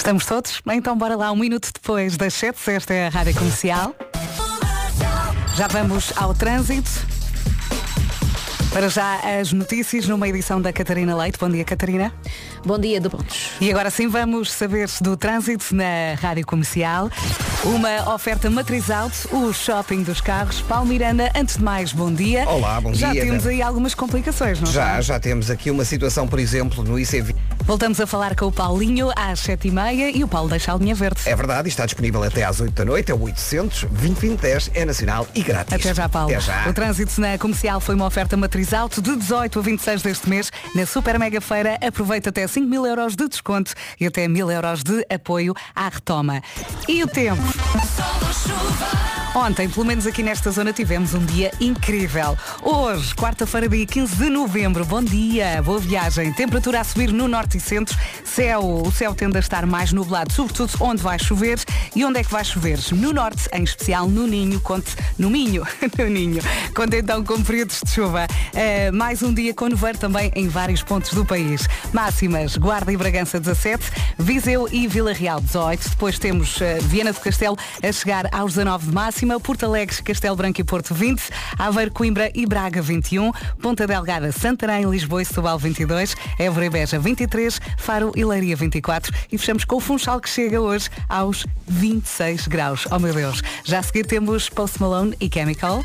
Estamos todos? Então bora lá, um minuto depois das 7, esta é a Rádio Comercial. Já vamos ao trânsito. Para já as notícias numa edição da Catarina Leite. Bom dia, Catarina. Bom dia, de pontos. E agora sim vamos saber do trânsito na Rádio Comercial. Uma oferta matriz alto, o shopping dos carros. Paulo Miranda, antes de mais, bom dia. Olá, bom já dia. Já temos aí algumas complicações, não Já, é? já temos aqui uma situação, por exemplo, no ICV. Voltamos a falar com o Paulinho às 7h30 e o Paulo deixa a linha verde. É verdade, está disponível até às 8 da noite, é o 800 2010 é nacional e grátis. Até já, Paulo. Até já. O trânsito na comercial foi uma oferta matriz alto de 18 a 26 deste mês. Na Super Mega Feira, aproveita até 5 mil euros de desconto e até mil euros de apoio à retoma. E o tempo? Sol ou chuva. Ontem, pelo menos aqui nesta zona, tivemos um dia incrível. Hoje, quarta-feira, dia 15 de novembro. Bom dia, boa viagem. Temperatura a subir no norte e centro. Céu, o céu tende a estar mais nublado, sobretudo onde vai chover. E onde é que vai chover? No norte, em especial no Ninho, conte no Minho, no Ninho. Conte então com períodos de chuva. Uh, mais um dia com nevoeiro também em vários pontos do país. Máximas, Guarda e Bragança 17, Viseu e Vila Real 18. Depois temos uh, Viana do Castelo a chegar aos 19 de máxima. Porto Alegre, Castelo Branco e Porto 20, Aveiro, Coimbra e Braga 21, Ponta Delgada, Santarém, Lisboa e Setúbal 22, Évora e Beja 23, Faro e Leiria 24 e fechamos com o Funchal que chega hoje aos 26 graus. Oh meu Deus. Já a seguir temos Post Malone e Chemical.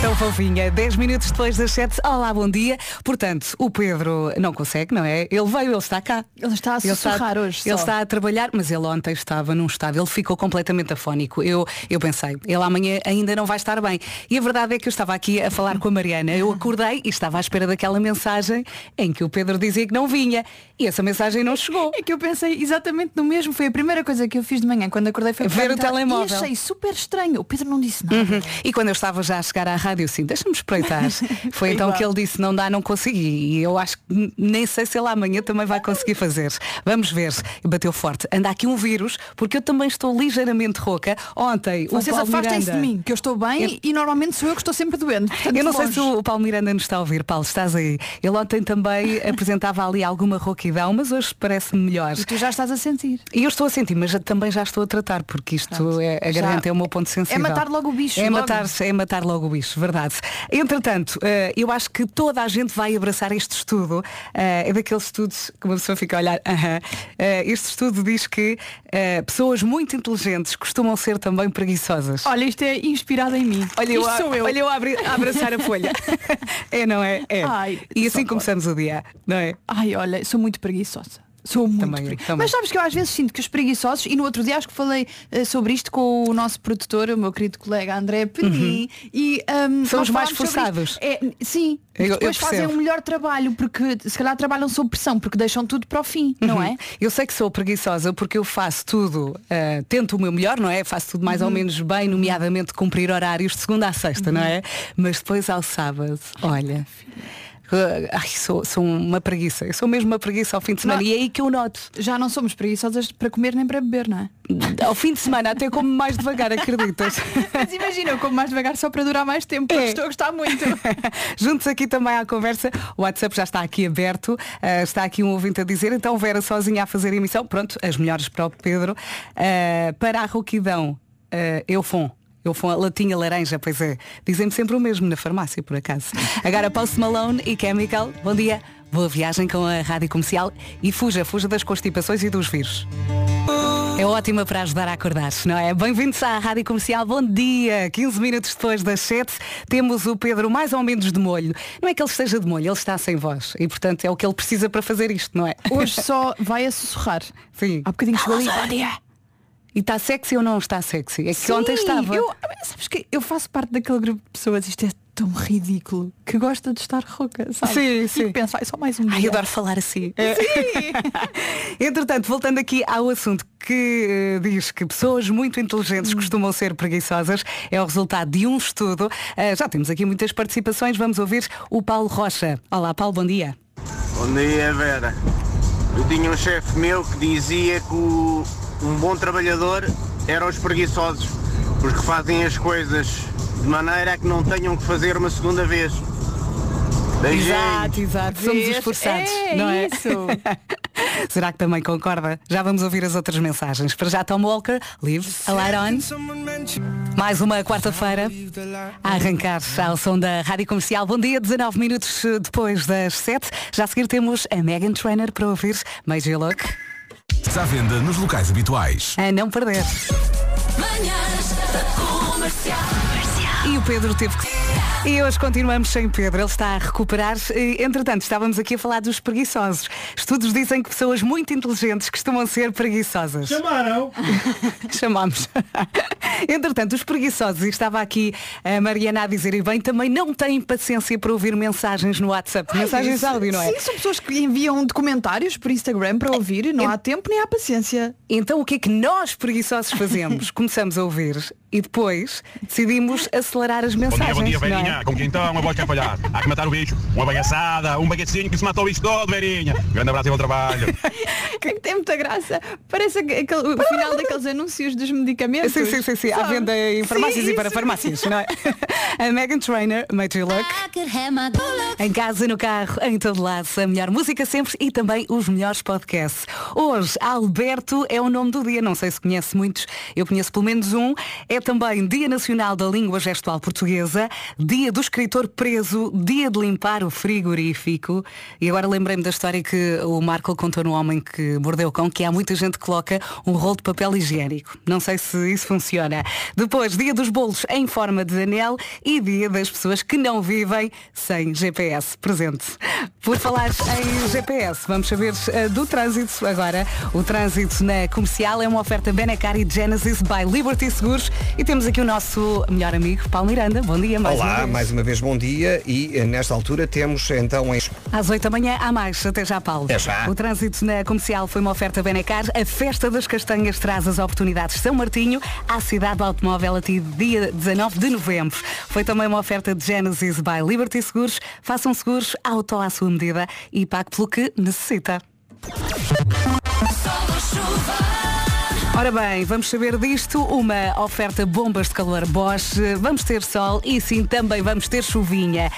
Tão fofinha, 10 minutos depois das 7. Olá, bom dia. Portanto, o Pedro não consegue, não é? Ele veio, ele está cá. Ele está a sussurrar ele hoje. Ele só. está a trabalhar, mas ele ontem estava num estado, ele ficou completamente afónico. Eu, eu pensei, ele amanhã ainda não vai estar bem. E a verdade é que eu estava aqui a falar com a Mariana. Eu acordei e estava à espera daquela mensagem em que o Pedro dizia que não vinha. E essa mensagem não chegou. É que eu pensei exatamente no mesmo. Foi a primeira coisa que eu fiz de manhã quando acordei foi Ver o telemóvel. E achei super estranho. O Pedro não disse nada. Uhum. E quando eu estava já a chegar à rádio, assim, deixa-me espreitar. Foi então que ele disse, não dá, não consegui. E eu acho que nem sei se ele amanhã também vai conseguir fazer. Vamos ver. Bateu forte. Anda aqui um vírus, porque eu também estou ligeiramente rouca. Ontem, Vocês afastem-se de mim, que eu estou bem Eu- e normalmente sou eu que estou sempre doente. Portanto, Eu não sei longe. se o Paulo Miranda nos está a ouvir. Paulo, estás aí. Ele ontem também apresentava ali alguma rouquidão, mas hoje parece-me melhor. E tu já estás a sentir. E eu estou a sentir, mas já- também já estou a tratar, porque isto Pronto. é, a garganta é o meu ponto sensível. É matar logo o bicho, É logo. matar, é matar logo o bicho, verdade. Entretanto, eh, eu acho que toda a gente vai abraçar este estudo. Eh, é daqueles estudos que uma pessoa fica a olhar. Eh, este estudo diz que pessoas muito inteligentes costumam ser também preguiçosas. Olha, isto é inspirado em mim. Olha eu, Isto a, sou eu. olha eu a, abraçar a folha. é, não é? É. Ai, e assim começamos o dia, não é? Ai, olha, sou muito preguiçosa. Sou muito Também eu, pregui- também. Mas sabes que eu às vezes sinto que os preguiçosos, e no outro dia acho que falei eh, sobre isto com o nosso produtor, o meu querido colega André Penin, e São ahm, nós Uhum. os mais forçados. É, sim, Eu- eu depois fazem percebo. um melhor trabalho, porque se calhar trabalham sob pressão, porque deixam tudo para o fim, não Uhum. é? Eu sei que sou preguiçosa porque eu faço tudo, ah, tento o meu melhor, não é? Faço tudo mais Uhum. ou menos bem, nomeadamente cumprir horários de segunda a sexta, não Uhum. é? Mas depois ao sábado, olha. ah, Ai, sou, sou uma preguiça. Eu sou mesmo uma preguiça ao fim de semana. Não. E é aí que eu noto. Já não somos preguiçosas para comer nem para beber, não é? Ao fim de semana até como mais devagar, acreditas? Mas imagina, eu como mais devagar só para durar mais tempo, porque É. estou a gostar muito. Juntos aqui também à conversa, o WhatsApp já está aqui aberto, ah, está aqui um ouvinte a dizer, então Vera sozinha a fazer emissão, pronto, as melhores para o Pedro, Ah, para a rouquidão, uh, Eufon. Eufon, latinha laranja, pois é. Dizem-me sempre o mesmo na farmácia, por acaso. Agora Post Malone e Chemical, bom dia, boa viagem com a Rádio Comercial e fuja, fuja das constipações e dos vírus. É ótima para ajudar a acordar, não é? Bem-vindos à Rádio Comercial, bom dia! 15 minutos depois das 7, temos o Pedro mais ou menos de molho. Não é que ele esteja de molho, ele está sem voz. E portanto é o que ele precisa para fazer isto, não é? Hoje só vai a sussurrar. Sim. Há bocadinho chegou ali. Bom dia. E está sexy ou não está sexy? É que Sim, ontem estava. Eu, sabes que eu faço parte daquele grupo de pessoas, isto é tão ridículo, que gosta de estar rouca, sabe? Sim, E sim. penso, ai, só mais um Ai, dia. adoro falar assim. Entretanto, voltando aqui ao assunto que eh, diz que pessoas muito inteligentes costumam ser preguiçosas, é o resultado de um estudo. Eh, já temos aqui muitas participações, vamos ouvir o Paulo Rocha. Olá, Paulo, bom dia. Bom dia, Vera. Eu tinha um chefe meu que dizia que o- um bom trabalhador eram os preguiçosos, porque fazem as coisas de maneira a que não tenham que fazer uma segunda vez. Beijinhos. Exato, exato. Somos esforçados, É não é? isso. Será que também concorda? Já vamos ouvir as outras mensagens. Para já, Tom Walker, Live a Light On. Mais uma quarta-feira a arrancar ao som da Rádio Comercial. Bom dia, 19 minutos depois das 7. Já a seguir temos a Megan Trainer para ouvir Major Look. Está à venda nos locais habituais. A não perder. E o Pedro teve que. E hoje continuamos sem Pedro, ele está a recuperar. E, Entretanto, estávamos aqui a falar dos preguiçosos. Estudos dizem que pessoas muito inteligentes costumam ser preguiçosas. Chamaram. Chamamos. Entretanto, os preguiçosos, e estava aqui a Mariana a dizer, e bem, também não têm paciência para ouvir mensagens no WhatsApp. mensagens de áudio, não é? Sim, são pessoas que enviam documentários por Instagram para ouvir. Não há tempo nem há paciência. Então o que é que nós preguiçosos fazemos? Começamos a ouvir e depois decidimos acelerar as Bom dia, mensagens. bom dia, Com quem então? Uma voz que falhar. Há que matar o bicho. Uma bagaçada, um baguetezinho que se matou o bicho todo, Verinha. Grande abraço e bom trabalho. Que tem muita graça. Parece aquele, o final daqueles anúncios dos medicamentos. Sim, sim, sim, sim. À venda em farmácias Sim, e para farmácias, não é? A Megan Trainer, Major Luck. Em casa, no carro, em todo lado, a melhor música sempre e também os melhores podcasts. Hoje, Alberto é o nome do dia, não sei se conhece muitos, eu conheço pelo menos um. É também Dia Nacional da Língua Gestual Portuguesa, Dia do Escritor Preso, Dia de Limpar o Frigorífico. E agora lembrei-me da história que o Marco contou no Homem que Mordeu o Cão, que há muita gente que coloca um rolo de papel higiênico. Não sei se isso funciona. Depois, Dia dos Bolos em forma de anel e Dia das pessoas que não vivem sem GPS presente. Por falar em GPS, vamos saber eh, do trânsito agora. O trânsito na comercial é uma oferta Benacar e Genesis by Liberty Seguros e temos aqui o nosso melhor amigo, Paulo Miranda. Bom dia, mais uma Olá, vez. Mais uma vez bom dia e eh, nesta altura temos então em Às 8 da manhã há mais, até já, Paulo. Até já. O trânsito na comercial foi uma oferta Benacar. A festa das castanhas traz as oportunidades São Martinho à cidade do automóvel a ti dia 19 de novembro. Foi também uma oferta de Genesis by Liberty Seguros. Façam seguros auto à sua medida e pague pelo que necessita. Ora bem, vamos saber disto. Uma oferta bombas de calor Bosch. Vamos ter sol e sim, também vamos ter chuvinha.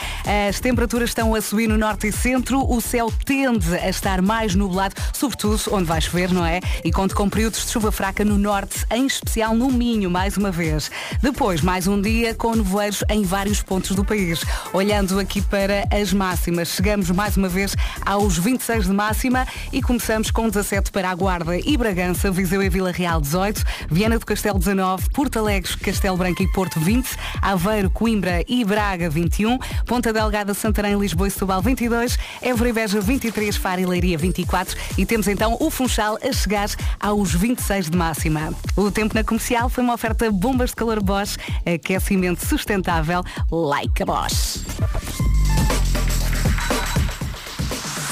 As temperaturas estão a subir no norte e centro. O céu tende a estar mais nublado, sobretudo onde vai chover, não é? E conto com períodos de chuva fraca no norte, em especial no Minho, mais uma vez. Depois, mais um dia com nevoeiros em vários pontos do país. Olhando aqui para as máximas, chegamos mais uma vez aos 26 de máxima e começamos com 17 para a Guarda e Bragança, Viseu e Vila Real 18, Viana do Castelo 19, Porto Alegre, Castelo Branco e Porto 20, Aveiro, Coimbra e Braga 21, Ponta Delgada, Santarém, Lisboa e Setúbal 22, Évora e Beja 23, Faro e Leiria 24 e temos então o Funchal a chegar aos 26 de máxima. O tempo na comercial foi uma oferta bombas de calor Bosch, aquecimento sustentável like a Bosch.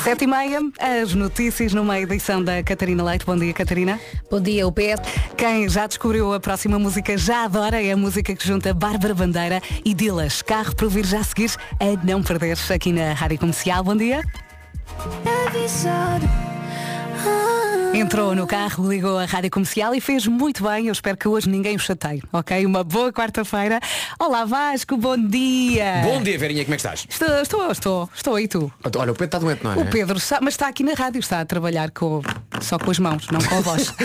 Sete e meia, as notícias numa edição da Catarina Leite. Bom dia, Catarina. Bom dia, o PS. Quem já descobriu a próxima música já adora é a música que junta Bárbara Bandeira e Dilas. Carro para ouvir já a seguir a não perder aqui na Rádio Comercial. Bom dia. Entrou no carro, ligou a rádio comercial e fez muito bem. Eu espero que hoje ninguém o chateie, ok? Uma boa quarta-feira. Olá Vasco, bom dia. Bom dia, Verinha, como é que estás? Estou, estou, estou, estou aí tu. Olha, o Pedro está doente, não é? O Pedro está, mas está aqui na rádio, está a trabalhar com, só com as mãos, não com a voz.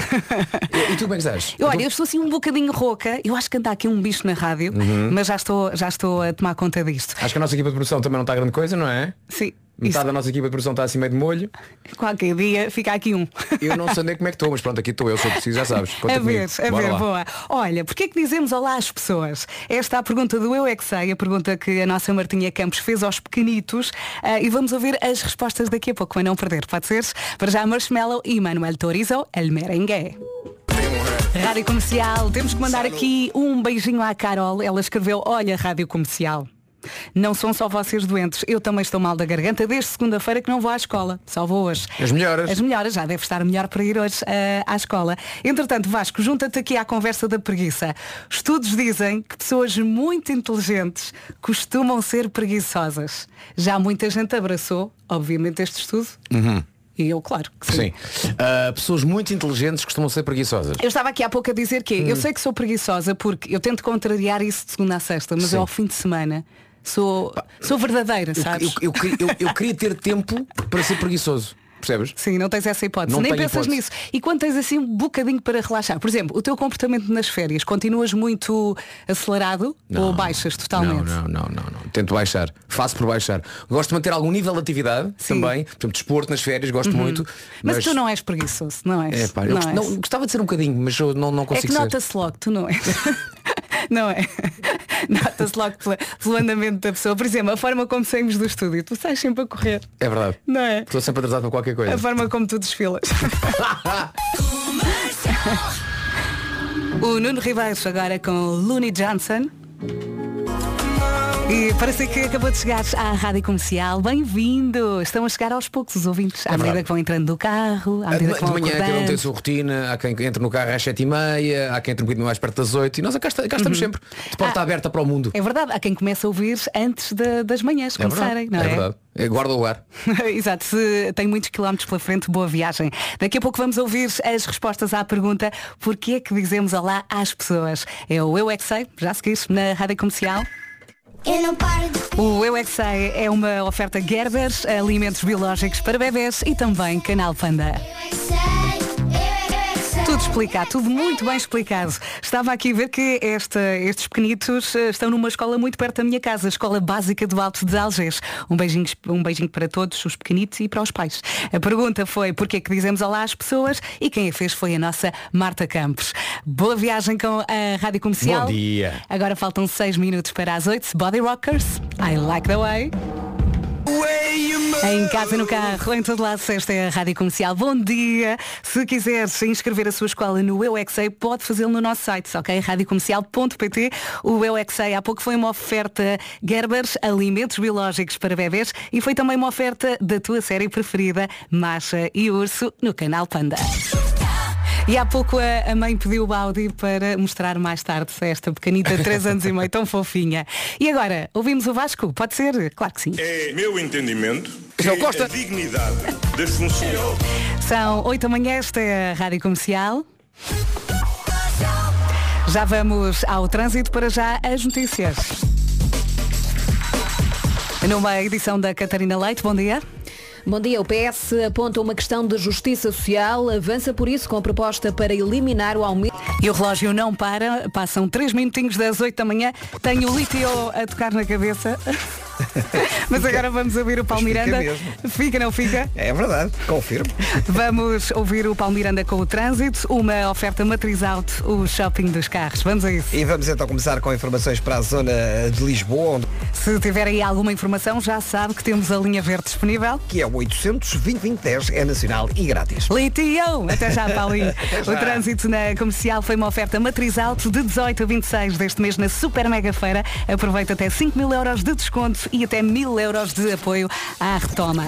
E, e tu como é que estás? Olha, eu estou assim um bocadinho rouca. Eu acho que anda aqui um bicho na rádio, Uhum. mas já estou, já estou a tomar conta disto. Acho que a nossa equipa de produção também não está grande coisa, não é? Sim. Metade Isso, da nossa equipa de produção está assim meio de molho. qualquer dia fica aqui um. Eu não sei nem como é que estou, mas pronto, aqui estou eu, se eu preciso, já sabes. Conta A ver, comigo. a Bora ver, lá. boa. Olha, porquê é que dizemos olá às pessoas? Esta é a pergunta do Eu é que sei, a pergunta que a nossa Martinha Campos fez aos pequenitos ah, e vamos ouvir as respostas daqui a pouco, para não perder, pode ser? Para já Marshmallow e Manuel Torizo, El Merengue. Rádio Comercial, temos que mandar aqui um beijinho à Carol. Ela escreveu, olha, Rádio Comercial. Não são só vocês doentes, eu também estou mal da garganta desde segunda-feira que não vou à escola. Só vou hoje. As melhoras. As melhoras, já deve estar melhor para ir hoje eh, à escola. Entretanto, Vasco, junta-te aqui à conversa da preguiça. Estudos dizem que pessoas muito inteligentes costumam ser preguiçosas. Já muita gente abraçou, obviamente, este estudo. E eu, claro que sim. Sim. Ah, pessoas muito inteligentes costumam ser preguiçosas. Eu estava aqui há pouco a dizer que eu sei que sou preguiçosa porque eu tento contrariar isso de segunda a sexta, mas Sim. eu ao fim de semana sou, sou verdadeira, sabes? eu- eu queria- eu- eu queria ter tempo para ser preguiçoso. percebes? Sim, não tens essa hipótese. Não Nem pensas hipótese. nisso. E quando tens assim um bocadinho para relaxar, por exemplo, o teu comportamento nas férias, continuas muito acelerado ou baixas totalmente? Não, não, não, não, não. Tento baixar. Faço por baixar. Gosto de manter algum nível de atividade Sim. também. Por exemplo, desporto nas férias, gosto muito. Mas, tu não és preguiçoso, não és? É, pá, eu não gost- és. não, gostava de ser um bocadinho, mas eu não, não É consigo que ser. nota-se logo, tu não és. não é? Nota-se logo pela- pelo andamento da pessoa. Por exemplo, a forma como saímos do estúdio, tu sais sempre a correr. É verdade. Não é? Estou sempre atrasado para qualquer coisa. A forma como tu desfilas. o Nuno Ribeiro agora com Looney Johnson. E parece que acabou de chegar à Rádio Comercial. Bem-vindo! Estão a chegar aos poucos os ouvintes. À medida verdade. que vão entrando no carro, à De, medida que de vão manhã cada um tem a acordando. sua rotina, há quem entre no carro às 7 e meia, há quem entre um bocadinho mais perto das 8 e nós cá, cá estamos sempre. De porta Ah. aberta para o mundo. É verdade, há quem comece a ouvir antes da- das manhãs É verdade. começarem, não é? é verdade. É, Guarda o lugar. Exato, se tem muitos quilómetros pela frente, boa viagem. Daqui a pouco vamos ouvir as respostas à pergunta Porquê é que dizemos olá às pessoas? É o Eu É Que Sei, já seguiste na Rádio Comercial. Eu não paro de O Eu É Que Sei é uma oferta Gerber, alimentos biológicos para bebés e também Canal Panda. eu é que sei, eu é que sei. Tudo explicado, tudo muito bem explicado. Estava aqui a ver que esta- estes pequenitos eh, estão numa escola muito perto da minha casa, a Escola Básica do Alto de Algés. Um beijinho, um beijinho para todos os pequenitos e para os pais. A pergunta foi porquê que dizemos olá às pessoas e quem a fez foi a nossa Marta Campos. Boa viagem com a Rádio Comercial. Bom dia. Agora faltam 6 minutos para as 8. Body Rockers, I like the way. Em casa, no carro, em todo lado, esta é a Rádio Comercial. Bom dia! Se quiseres inscrever a sua escola no Eu é Sei, pode fazê-lo no nosso site, ok? radiocomercial.pt O Eu é Sei há pouco foi uma oferta Gerbers, alimentos biológicos para bebés e foi também uma oferta da tua série preferida, Macha e Urso, no canal Panda. E há pouco a, a mãe pediu o Audi para mostrar mais tarde esta pequenita de 3 anos e meio, tão fofinha. E agora, ouvimos o Vasco? Pode ser? Claro que sim. É meu entendimento que João Costa. a dignidade das funções. São 8 da manhã, esta é a Rádio Comercial. Já vamos ao trânsito para já as notícias. Numa edição da Catarina Leite, bom dia. Bom dia. O PS aponta uma questão de justiça social, avança por isso com a proposta para eliminar o aumento. E o relógio não para, passam 3 minutinhos das 8 da manhã. Tenho o litio a tocar na cabeça. Mas agora vamos ouvir o Paulo fica Miranda. mesmo. Fica, não fica? É verdade, confirmo. Vamos ouvir o Paulo Miranda com o trânsito, uma oferta matriz alto, o shopping dos carros. Vamos a isso. E vamos então começar com informações para a zona de Lisboa, onde Se tiver aí alguma informação, já sabe que temos a linha verde disponível. que é o 800 2010 é nacional e grátis. Litio! Até já, Paulinho. já. O trânsito na comercial foi uma oferta matriz alto de 18 a 26 deste mês na Super Mega Feira. Aproveita até 5 mil euros de desconto e até mil euros de apoio à retoma.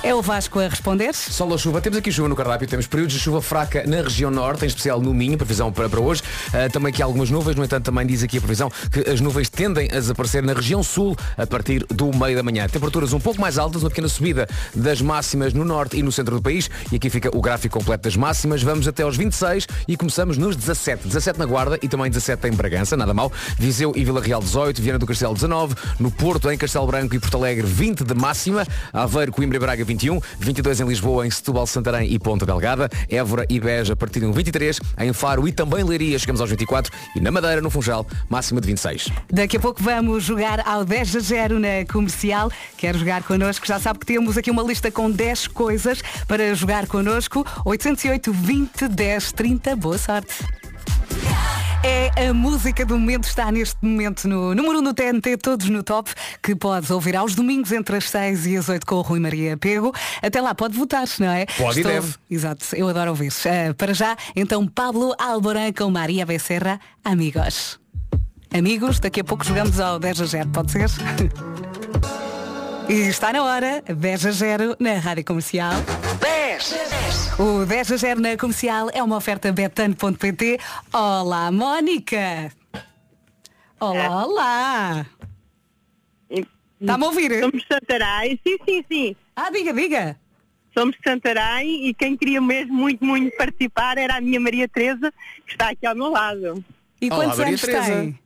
É o Vasco a responder. Sol ou chuva, temos aqui chuva no cardápio, temos períodos de chuva fraca na região norte, em especial no Minho, previsão para, para hoje. Ah, também aqui algumas nuvens, no entanto também diz aqui a previsão que as nuvens tendem a desaparecer na região sul a partir do meio da manhã. Temperaturas um pouco mais altas, uma pequena subida das máximas no norte e no centro do país. E aqui fica o gráfico completo das máximas. Vamos até aos 26 e começamos nos 17. 17 na Guarda e também 17 em Bragança, nada mal. Viseu e Vila Real 18, Viana do Castelo 19, no Porto, em Castelo Branco e Porto Alegre 20 de máxima, Aveiro, Coimbra e Braga 21, 22 em Lisboa, em Setúbal, Santarém e Ponta Delgada, Évora e Beja a partir um 23, em Faro e também Leiria chegamos aos 24 e na Madeira, no Funchal, máxima de 26. Daqui a pouco vamos jogar ao 10 a 0 na comercial. Quer jogar connosco? Já sabe que temos aqui uma lista com 10 coisas para jogar connosco. 808 20 10 30. Boa sorte. É a música do momento, está neste momento no número 1 no TNT, todos no top, que podes ouvir aos domingos entre as 6 e as 8 com o Rui Maria Pego. Até lá pode votar, não é? Pode e deve. Exato, eu adoro ouvir. Eh, para já, então Pablo Alborán com Maria Becerra, amigos. Amigos, daqui a pouco jogamos ao 10 a 0, pode ser? E está na hora, 10 a 0 na Rádio Comercial. 10! O 10 a 0 na Comercial é uma oferta betano.pt. Olá, Mónica! Olá, olá! Está-me a ouvir? Somos de Santarém, sim, sim, sim. Ah, diga, diga! Somos de Santarém e quem queria mesmo muito, muito participar era a minha Maria Teresa, que está aqui ao meu lado. E Olá, quantos Maria anos Teresa. tem?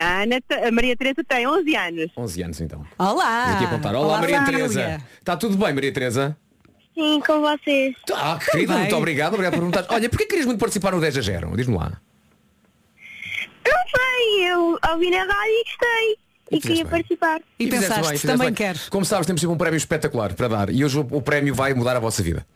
A, Ana, a Maria Teresa tem 11 anos. 11 anos então. Olá! Aqui apontar. Olá, Maria família. Teresa. Está tudo bem, Maria Teresa? Sim, com vocês. Ah, querida, bem. muito obrigado. Obrigado por perguntar. Olha, porquê querias muito participar no 10 a 0? Diz-me lá. Não sei, eu ouvi na rádio e gostei. E, fizeste queria bem. participar. E, fizeste pensaste, bem, também bem. queres. Como sabes, temos sempre um prémio espetacular para dar. E hoje o, o prémio vai mudar a vossa vida.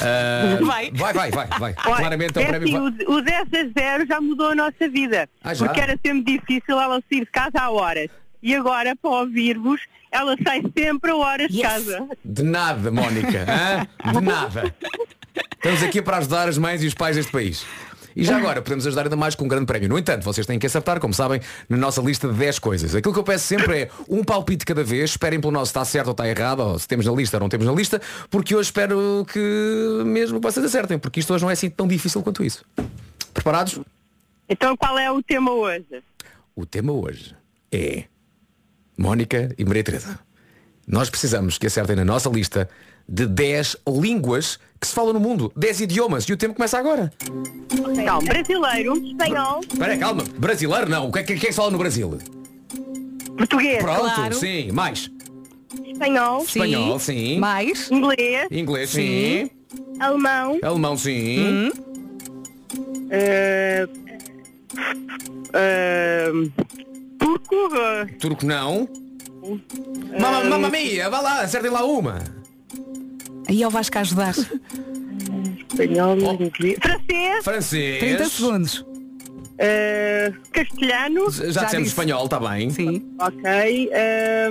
Ah, Vai. Vai, vai, vai, vai. Claramente é é o prémio. assim, o, o 10 a 0 já mudou a nossa vida. Ah, porque era sempre difícil ela sair de casa a horas. E agora, para ouvir-vos, ela sai sempre a horas de casa. De nada, Mónica. hã? De nada. Estamos aqui para ajudar as mães e os pais deste país. E já agora podemos ajudar ainda mais com um grande prémio. No entanto, vocês têm que acertar, como sabem, na nossa lista de 10 coisas. Aquilo que eu peço sempre é um palpite cada vez. Esperem pelo nosso se está certo ou está errado, ou se temos na lista ou não temos na lista, porque hoje espero que mesmo vocês acertem, porque isto hoje não é assim tão difícil quanto isso. Preparados? Então qual é o tema hoje? O tema hoje é Mónica e Maria Teresa. Nós precisamos que acertem na nossa lista de 10 línguas que se falam no mundo. 10 idiomas. E o tempo começa agora. Então, brasileiro, Espanhol, Espera calma. Brasileiro não. O que é que, que é que se fala no Brasil? português, Pronto, Claro. sim. Mais. espanhol, Sim. Espanhol, sim. Mais? inglês, Inglês, sim. alemão, Alemão, sim. eh, eh, turco, eh, Turco não. Mamma, mamma mia, vá lá, acertem lá uma. Aí eu vais cá ajudar. espanhol, inglês, francês, Francês. 30 segundos. eh, castelhano, Já, Já dissemos disse. espanhol, está bem. Sim. ok, eh,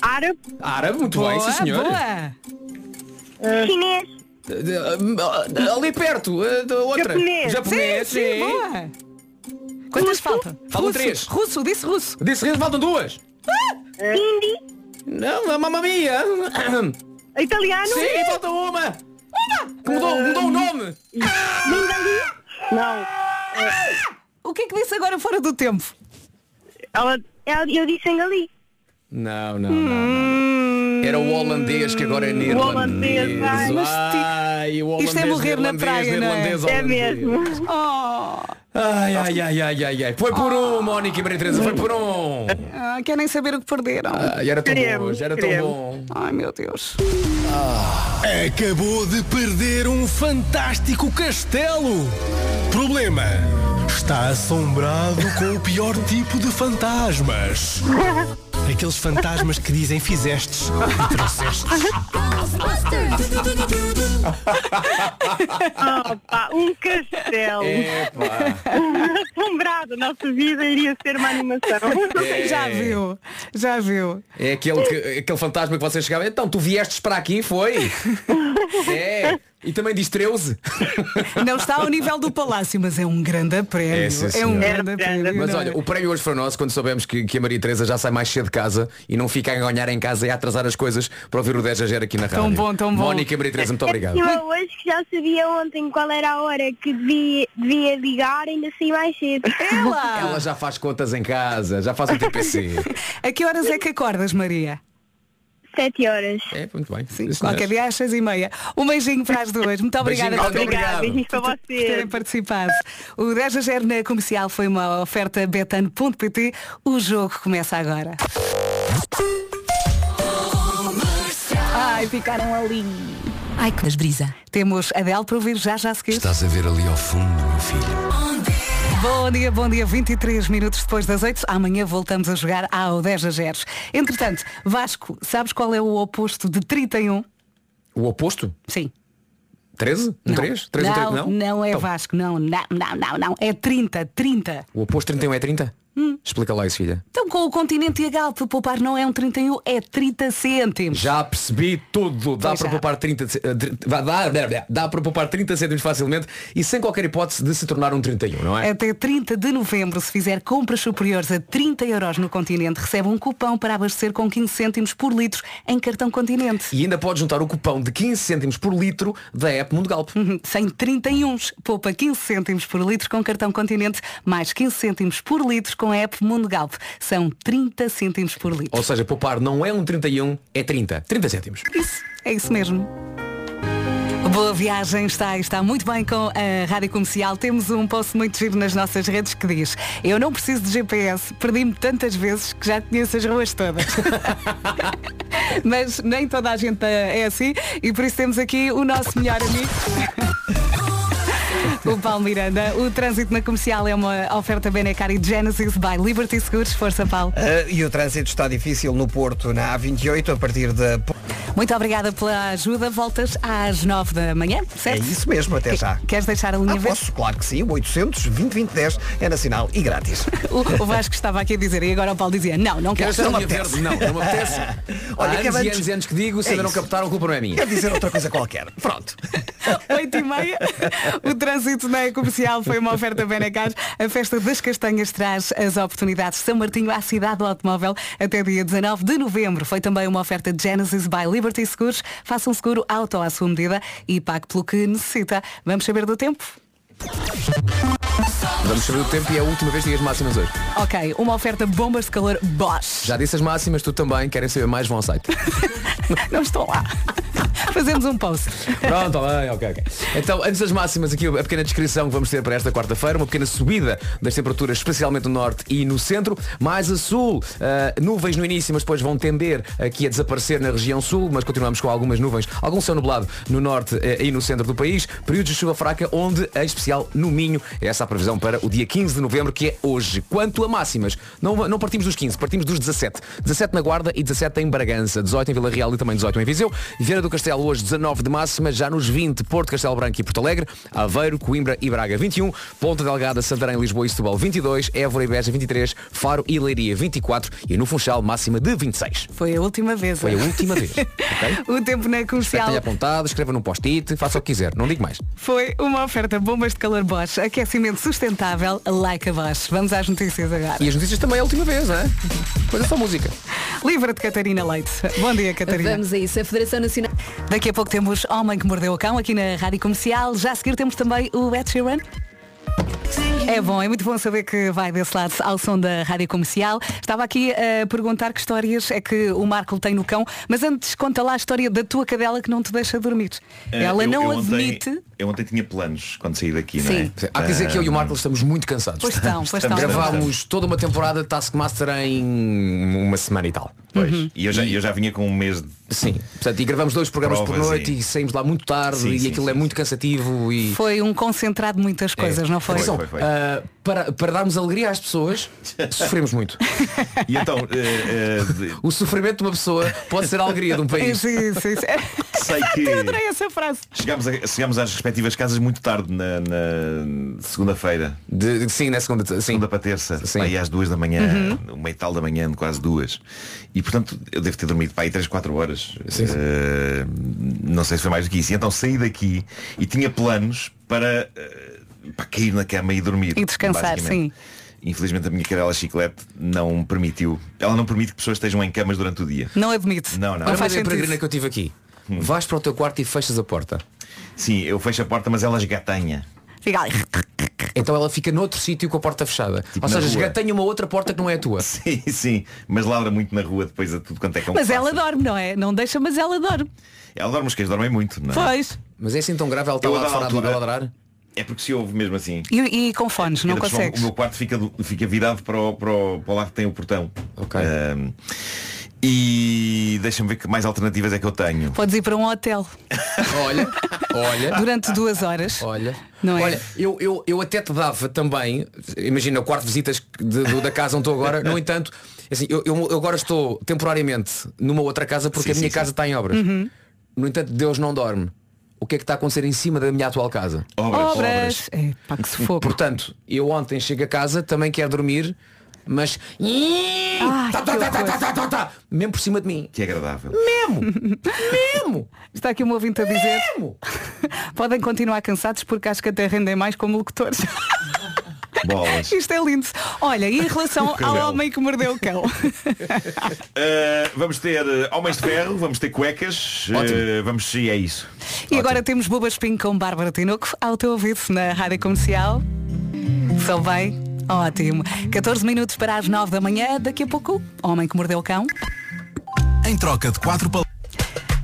árabe, Árabe, muito Boa, bem, sim senhor. boa. chinês, De- de- Ali perto, eh, de outra. Japonês. Japonês, sim, sim, boa. Quantas faltam? Faltam russo. três. Russo, disse russo. Disse que faltam duas. hindi, Não, mamma mia. Italiano, Sim, falta uma. Uma. Que mudou, mudou o nome. não, O que é que disse agora fora do tempo? ela, eu, eu disse engali. Não, não, não, não. Era o holandês que agora é neerlandês. holandês, ai, mas Ai, o Isto é morrer na praia, não é? é mesmo. Oh, Ai, ai, ai, ai, ai, ai. Foi por um, Mónica e Maria Teresa, foi por um. ah, querem saber o que perderam. Ai, era tão bom, Queremos, era tão queremos. bom. Ai meu Deus. Acabou de perder um fantástico castelo. Problema: está assombrado com o pior tipo de fantasmas. Aqueles fantasmas que dizem fizestes e trouxestes. Ah, pá, um castelo. Epá. Assombrado, a nossa vida iria ser uma animação. É. Já viu, já viu. É aquele, que, aquele fantasma que vocês chegavam. Então, tu viestes para aqui, foi? É. E também diz 13. Não está ao nível do palácio, mas é um grande prémio. É, sim, É um grande É, prémio. Mas olha, é? o prémio hoje foi nosso quando soubemos que, que a Maria Teresa já sai mais cedo de casa e não fica a ganhar em casa e a atrasar as coisas para ouvir o 10 a 0 aqui na rádio. Tão bom, tão bom. Mónica e Maria Teresa, muito obrigado. Eu hoje que já sabia ontem qual era a hora que devia, devia ligar, ainda saí mais cedo. Ela! Ela já faz contas em casa, já faz o TPC. A que horas é que acordas, Maria? Sete horas. É, muito bem. Sim, Sim, qualquer dia às seis e meia. Um beijinho para as duas. Muito obrigada por terem- obrigado. Obrigada, beijinhos para por terem vocês. participado. O 10 a 0 na comercial foi uma oferta betano.pt. O jogo começa agora. Ai, ficaram ali. Ai, que brisa. Temos Adele para ouvir já já a seguir. Estás a ver ali ao fundo, meu filho. Bom dia, bom dia. 23 minutos depois das 8. Amanhã voltamos a jogar ao 10 a 0. Entretanto, Vasco, sabes qual é o oposto de 31? O oposto? Sim. 13? Um Não. 3? 3 não, um 3? Não? não é Então, Vasco, não, não, não, não, não. É 30, 30. O oposto 31 é 30? Hum. Explica lá isso, filha. Então com o continente e a Galp, poupar não é um 31, é 30 cêntimos. Já percebi tudo. Dá Pois para já. poupar 30 ce- eh, dá, dá, dá, dá para poupar 30 cêntimos facilmente e sem qualquer hipótese de se tornar um 31, não é? Até 30 de novembro, se fizer compras superiores a 30 euros no continente, recebe um cupão para abastecer com 15 cêntimos por litro em cartão continente. E ainda pode juntar o cupão de 15 cêntimos por litro da app Mundo Galp. Uhum, Sem 31, poupa 15 cêntimos por litro com cartão continente, mais 15 cêntimos por litro com a app Mundo Galp. São 30 cêntimos por litro. Ou seja, poupar não é um 31, é 30. 30 cêntimos. Isso, é isso mesmo. Boa viagem, está, está muito bem com a Rádio Comercial. Temos um post muito giro nas nossas redes que diz Eu não preciso de GPS, perdi-me tantas vezes que já conheço as ruas todas. Mas nem toda a gente é assim e por isso temos aqui o nosso melhor amigo. O Paulo Miranda, o trânsito na comercial é uma oferta Benecar e Genesis by Liberty Seguros. Força, Paulo. Ah, e o trânsito está difícil no Porto, na A28, a partir da. Muito obrigada pela ajuda. Voltas às 9 da manhã, É certo? isso mesmo, até já. Queres deixar a linha Ah, verde? posso, claro que sim. O 800 2010 é nacional e grátis. O, o Vasco estava aqui a dizer e agora o Paulo dizia não, não quero. A linha verde? Não, não me apetece. Olha, Há que anos e antes- anos e anos que digo, se É ainda não captaram, a culpa não é minha. Quer dizer outra coisa qualquer. Pronto. 8 e meia. O trânsito na comercial foi uma oferta Benecar. A festa das castanhas traz as oportunidades de São Martinho à cidade do automóvel até dia 19 de novembro. Foi também uma oferta Genesis by Liberty Seguros. Faça um seguro auto à sua medida e pague pelo que necessita. Vamos saber do tempo? Vamos saber o tempo e é a última vez que as máximas hoje. Ok, uma oferta bombas de calor Bosch. Já disse as máximas, tu também. Querem saber mais, vão ao site. Não estou lá. Fazemos um post. Pronto, bem, ok, ok. Então, antes das máximas, aqui a pequena descrição que vamos ter para esta quarta-feira, uma pequena subida das temperaturas, especialmente no norte e no centro, mais a sul, ah, nuvens no início, mas depois vão tender aqui a desaparecer na região sul, mas continuamos com algumas nuvens, algum céu nublado no norte eh, e no centro do país, períodos de chuva fraca, onde, em especial no Minho, é essa a previsão para o dia 15 de novembro, que é hoje. Quanto a máximas, não, não partimos dos 15, partimos dos 17. 17 na Guarda e 17 em Bragança, 18 em Vila Real e também 18 em Viseu. Vieira do Castelo hoje 19 de máxima, já nos 20 Porto, Castelo Branco e Porto Alegre, Aveiro, Coimbra e Braga 21, Ponta Delgada, Santarém, Lisboa e Setúbal 22, Évora e Beja 23, Faro e Leiria 24 e no Funchal máxima de 26. Foi a última vez. Foi a última vez. ok? O tempo na Espero comercial tenha apontado, escreva num post-it, faça o que quiser, não digo mais. foi uma oferta bombas de calor Bosch. Aquecimento sustentável like a Bosch. Vamos às notícias agora. E as notícias também é a última vez, não é? Coisa só música. Livra de Catarina Leite. Bom dia, Catarina. Vamos a isso. A Federação Nacional. Daqui a pouco temos Homem que Mordeu o Cão aqui na Rádio Comercial. Já a seguir temos também o Ed Sheeran. É bom, é muito bom saber que vai desse lado ao som da Rádio Comercial. Estava aqui a perguntar que histórias é que o Marco tem no cão, mas antes conta lá a história da tua cadela que não te deixa dormir. Eh, Ela eu- não eu ontem- admite. eu ontem tinha planos quando saí daqui, Sim. não é? Há que dizer que eu e o Marco estamos muito cansados. Pois estão, pois estão. Gravámos toda uma temporada de Taskmaster em uma semana e tal. Pois. E eu já, eu já vinha com um mês de Sim, portanto, e gravamos dois programas por Provas noite e- e... saímos lá muito tarde Sim, e sim, aquilo sim, é muito cansativo e. Foi um concentrado de muitas coisas, não foi? Atenção, ah, para, para darmos alegria às pessoas, sofremos muito. E então, eh, de- O sofrimento de uma pessoa pode ser a alegria de um país. Sim, sim, sim. sei que Eu adorei essa frase. chegámos, a- chegámos às respectivas casas muito tarde na, na segunda-feira. De- sim, na segunda. Sim. Segunda para terça, Sim. aí às duas da manhã, uma e tal da manhã, quase duas. E portanto eu devo ter dormido para aí 3, 4 horas. Sim, sim. Eh, não sei se foi mais do que isso. E então saí daqui e tinha planos para, eh, para cair na cama e dormir. E descansar, basicamente. Infelizmente a minha cadela chiclete não permitiu. Ela não permite que pessoas estejam em camas durante o dia. Não admite. Não, não. Uma faz sentido. peregrina que eu tive aqui. Vais para o teu quarto e fechas a porta. Sim, eu fecho a porta, mas ela esgatanha. Fica ali. Então ela fica noutro sítio com a porta fechada. Tipo Ou seja, rua. esgatanha uma outra porta que não é a tua. Sim, sim. Mas ladra muito na rua depois a tudo quanto é cão. Mas que ela passa. dorme, não é? Não deixa, mas ela dorme. Ela dorme, os cães dormem muito, não é? Pois. Mas é assim tão grave, ela está Eu, a lá de dada fora a altura- ladrar. É porque se ouve mesmo assim. E, e com fones, não Ainda por cima, consegues. O meu quarto fica, fica virado para o, para, o, para o lado que tem o portão. Ok. Ahm, e deixa-me ver que mais alternativas é que eu tenho. Podes ir para um hotel Olha, olha. durante duas horas. Olha, Não é? olha, eu, eu, eu até te dava também, imagina o quarto de visitas de- do- da casa onde estou agora, no entanto, assim, eu, eu- eu agora estou temporariamente numa outra casa porque Sim, a minha sim, casa sim. está em obras. Uhum. No entanto, Deus não dorme. O que é que está a acontecer em cima da minha atual casa? Obras. Obras. É, pá, que sufoco. Portanto, eu ontem chego a casa, também quero dormir, mas Ai, tá, tá, tá, tá, tá, tá, mesmo por cima de mim. Que é agradável. Mesmo! Mesmo! Está aqui um ouvinte a dizer. Mesmo! Podem continuar cansados porque acho que até rendem mais como locutores. Bolas. Isto é lindo. Olha, e em relação ao homem que mordeu o cão? Uh, vamos ter uh, homens de ferro, vamos ter cuecas, uh, vamos e é isso. E agora temos Buba Espinho com Bárbara Tinoco ao teu ouvido na Rádio Comercial. Sou bem? Ótimo. 14 minutos para as 9 da manhã. Daqui a pouco, Homem que Mordeu o Cão. Em troca de quatro palavras.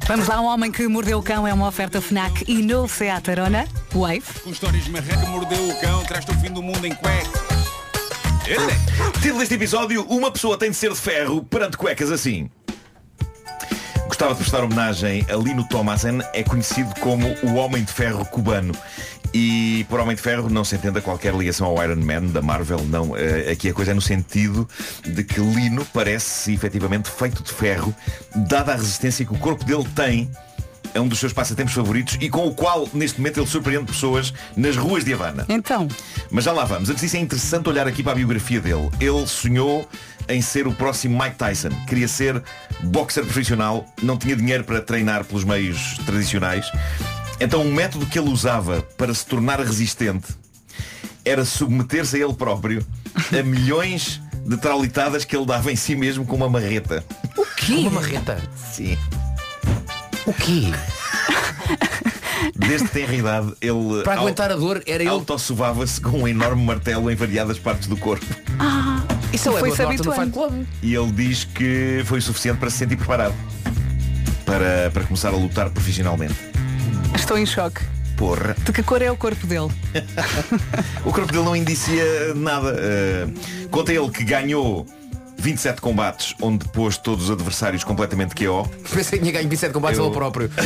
Vamos lá, um homem que mordeu o cão é uma oferta FNAC e no Seat Arona. Wave. Com histórias de marreca, mordeu o cão, traz-te o fim do mundo em cueca. Título deste episódio, uma pessoa tem de ser de ferro perante cuecas assim. Gostava de prestar homenagem a Lino Thomasen, é conhecido como o Homem de Ferro cubano. E por Homem de Ferro não se entenda qualquer ligação ao Iron Man da Marvel, não. Eh, aqui a coisa é no sentido de que Lino parece efetivamente feito de ferro, dada a resistência que o corpo dele tem a um dos seus passatempos favoritos e com o qual, neste momento, ele surpreende pessoas nas ruas de Havana. Então. Mas já lá vamos. Antes disso é interessante olhar aqui para a biografia dele. Ele sonhou em ser o próximo Mike Tyson. Queria ser boxer profissional, não tinha dinheiro para treinar pelos meios tradicionais. Então o método que ele usava para se tornar resistente era submeter-se a ele próprio a milhões de traulitadas que ele dava em si mesmo com uma marreta. O quê? Uma marreta? Sim. O quê? Desde que tem a idade, ele Para aguentar a dor, era ele... autossovava-se com um enorme martelo em variadas partes do corpo. Ah, Isso é o foi se habituando. E ele diz que foi o suficiente para se sentir preparado para, para começar a lutar profissionalmente. Estou em choque. Porra. De que cor é o corpo dele? O corpo dele não indicia nada. Uh, conta ele que ganhou 27 combates, onde pôs todos os adversários completamente KO. Pensei que tinha ganho 27 combates Eu- ele próprio.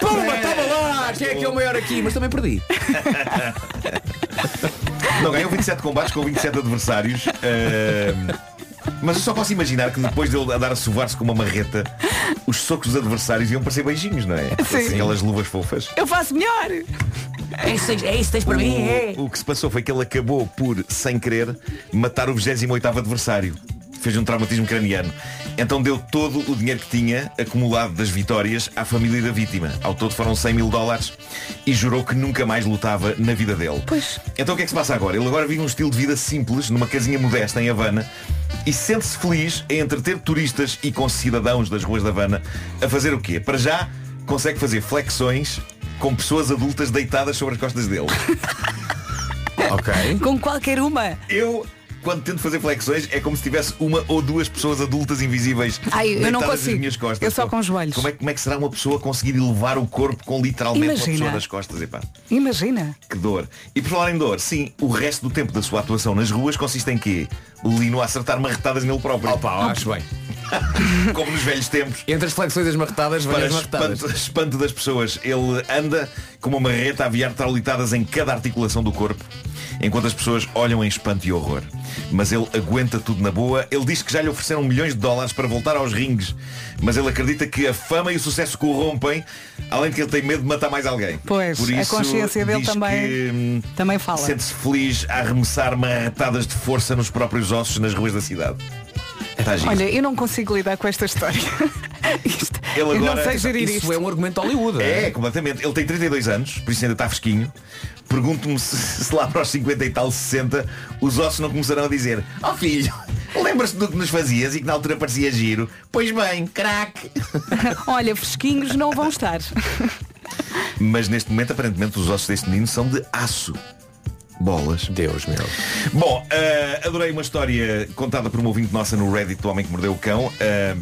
Pumba, estava lá! Quem é que é o maior aqui? Mas também perdi. Não, ganhou 27 combates com 27 adversários. uh, mas eu só posso imaginar que depois dele andar a sovar-se com uma marreta, os socos dos adversários iam parecer beijinhos, não é? Sim. Aquelas luvas fofas. Eu faço melhor! É isso, é isso tens para mim, é. O, o que se passou foi que ele acabou por, sem querer, matar o 28 adversário. Fez um traumatismo craniano. Então deu todo o dinheiro que tinha acumulado das vitórias à família da vítima. Ao todo foram 100 mil dólares e jurou que nunca mais lutava na vida dele. Pois. Então o que é que se passa agora? Ele agora vive um estilo de vida simples, numa casinha modesta em Havana, e sente-se feliz em entreter turistas e com cidadãos das ruas da Havana a fazer o quê? Para já, consegue fazer flexões com pessoas adultas deitadas sobre as costas dele. ok. Com qualquer uma. Eu, quando tento fazer flexões, é como se tivesse uma ou duas pessoas adultas invisíveis Ai, eu não consigo. nas minhas costas. Eu só com os joelhos. Como é, como é que será uma pessoa conseguir elevar o corpo com literalmente Imagina. uma pessoa das costas? Epá, Imagina. que dor. E por falar em dor, sim, o resto do tempo da sua atuação nas ruas consiste em quê? Lino a acertar marretadas nele próprio. Opa, acho bem. Como nos velhos tempos. Entre as flexões e as marretadas, Para várias marretadas. espanto, espanto das pessoas, ele anda com uma marreta a aviar traulitadas em cada articulação do corpo, enquanto as pessoas olham em espanto e horror. Mas ele aguenta tudo na boa. Ele diz que já lhe ofereceram milhões de dólares para voltar aos ringues, mas ele acredita que a fama e o sucesso corrompem, além de que ele tem medo de matar mais alguém. Pois, Por a isso, consciência dele diz também- que, hum, Também fala. Sente-se feliz a arremessar marretadas de força nos próprios ossos nas ruas da cidade. Está giro. Olha, eu não consigo lidar com esta história. Isto- Ele eu não agora- sei gerir Isso isto. é um argumento de Hollywood. É, completamente. Ele tem 32 anos, por isso ainda está fresquinho. Pergunto-me se, se lá para os 50 e tal, 60, os ossos não começarão a dizer Ó filho, lembras-te do que nos fazias e que na altura parecia giro? Pois bem, craque. Olha, fresquinhos não vão estar. Mas neste momento, aparentemente, os ossos deste menino são de aço. Bolas. Deus meu. Bom, eh, adorei uma história contada por uma ouvinte nossa no Reddit do Homem que Mordeu o Cão. Eh,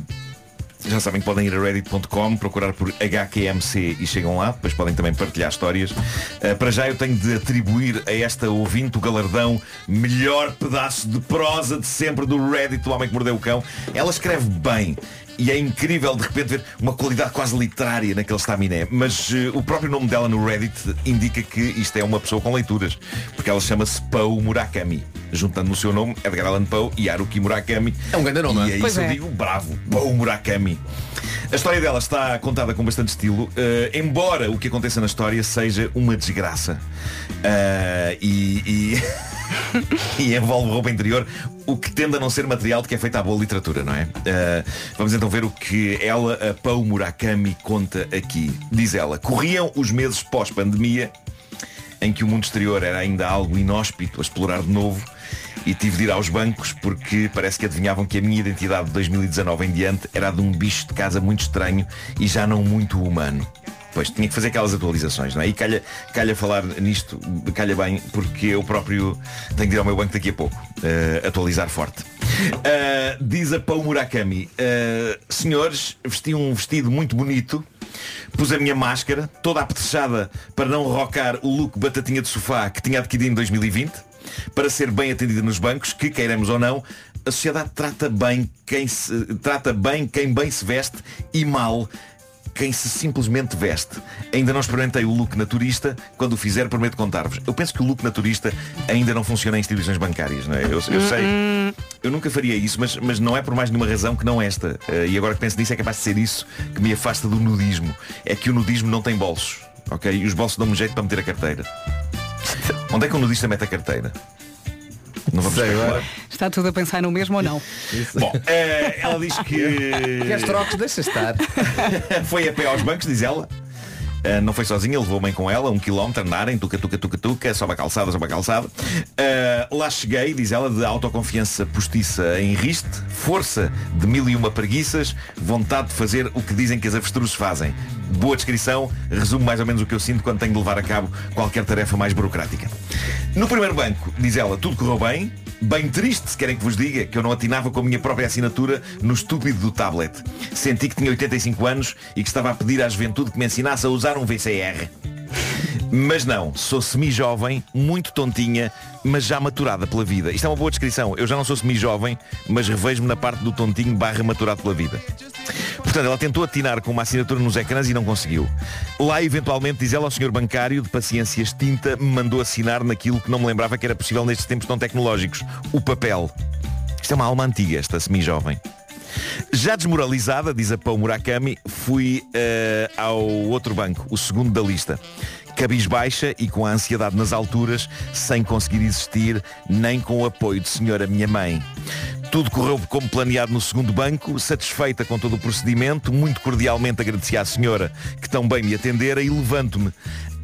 já sabem que podem ir a reddit.com, procurar por HQMC e chegam lá, depois podem também partilhar histórias. Eh, para já eu tenho de atribuir a esta ouvinte o galardão melhor pedaço de prosa de sempre do Reddit do Homem que Mordeu o Cão. Ela escreve bem. E é incrível de repente ver uma qualidade quase literária naquele estaminé. Mas eh, o próprio nome dela no Reddit indica que isto é uma pessoa com leituras. Porque ela chama-se Poe Murakami. Juntando no seu nome Edgar Allan Poe e Haruki Murakami. É um grande nome, E é? é Pois isso eu é. digo, bravo, Poe Murakami. A história dela está contada com bastante estilo, eh, embora o que aconteça na história seja uma desgraça. Eh, e, e, e envolve roupa interior, o que tende a não ser material de que é feita a boa literatura, não é? Eh, vamos então ver o que ela, a Pau Murakami, conta aqui. Diz ela, corriam os meses pós-pandemia, em que o mundo exterior era ainda algo inóspito a explorar de novo, e tive de ir aos bancos porque parece que adivinhavam que a minha identidade de 2019 em diante era a de um bicho de casa muito estranho e já não muito humano. Pois tinha que fazer aquelas atualizações, não é? E calha, calha falar nisto, calha bem, porque eu próprio tenho de ir ao meu banco daqui a pouco, eh, atualizar forte. Uh, diz a Pão Murakami uh, Senhores, vesti um vestido muito bonito Pus a minha máscara Toda apetrechada para não rocar O look batatinha de sofá que tinha adquirido em 2020 Para ser bem atendida nos bancos Que, queiramos ou não A sociedade trata bem quem, se, trata bem quem bem se veste E mal quem se simplesmente veste. Ainda não experimentei o look naturista, quando o fizer prometo contar-vos. Eu penso que o look naturista ainda não funciona em instituições bancárias, não é? Eu, eu sei, eu nunca faria isso, mas, mas não é por mais nenhuma razão que não esta. Eh, e agora que penso nisso é capaz de ser isso que me afasta do nudismo. É que o nudismo não tem bolsos, ok? E os bolsos dão-me jeito para meter a carteira. Onde é que o nudista mete a carteira? Não vamos Sei, especular. Está tudo a pensar no mesmo ou não? Bom, eh, ela diz que. Queres trocos? Deixa estar. foi a pé aos bancos, diz ela. Uh, não foi sozinha, levou mãe com ela, um quilómetro andarem, tuca, tuca, tuca, tuca, sobe a calçada, sobe a calçada. Uh, lá cheguei, diz ela, de autoconfiança postiça em riste, força de mil e uma preguiças, vontade de fazer o que dizem que as avestruzes fazem. Boa descrição, resume mais ou menos o que eu sinto quando tenho de levar a cabo qualquer tarefa mais burocrática. No primeiro banco, diz ela, tudo correu bem, Bem triste, se querem que vos diga, que eu não atinava com a minha própria assinatura no estúpido do tablet. Senti que tinha 85 anos e que estava a pedir à juventude que me ensinasse a usar um VCR. Mas não, sou semi-jovem, muito tontinha, mas já maturada pela vida. Isto é uma boa descrição. Eu já não sou semi-jovem, mas revejo-me na parte do tontinho barra maturado pela vida. Portanto, ela tentou atinar com uma assinatura nos ecrãs e não conseguiu. Lá, eventualmente, diz ela ao senhor bancário, de paciência extinta, me mandou assinar naquilo que não me lembrava que era possível nestes tempos tão tecnológicos. O papel. Isto é uma alma antiga, esta semi-jovem. Já desmoralizada, diz a Pão Murakami, fui eh, ao outro banco, o segundo da lista. Cabisbaixa e com a ansiedade nas alturas, sem conseguir existir, nem com o apoio de senhora minha mãe. Tudo correu como planeado no segundo banco, satisfeita com todo o procedimento, muito cordialmente agradeci à senhora que tão bem me atendera e levanto-me.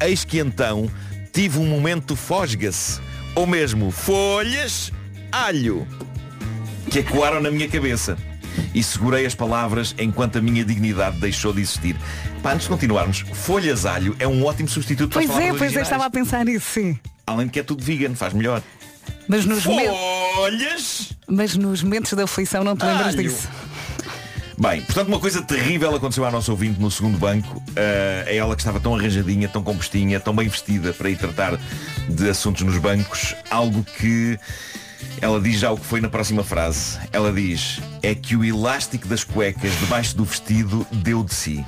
Eis que então tive um momento fosga-se, ou mesmo folhas, alho, que ecoaram na minha cabeça. E segurei as palavras enquanto a minha dignidade deixou de existir. Pá, antes de continuarmos, folhas alho é um ótimo substituto para Pois é, pois é, originais. estava a pensar nisso, sim. Além de que é tudo vegan, faz melhor. Mas nos, momentos, Folhas! mas nos momentos da aflição não te lembras Alho. disso. Bem, portanto uma coisa terrível aconteceu à nossa ouvinte no segundo banco. Eh, é ela que estava tão arranjadinha, tão compostinha, tão bem vestida para ir tratar de assuntos nos bancos. Algo que ela diz já o que foi na próxima frase. Ela diz, é que o elástico das cuecas debaixo do vestido deu de si.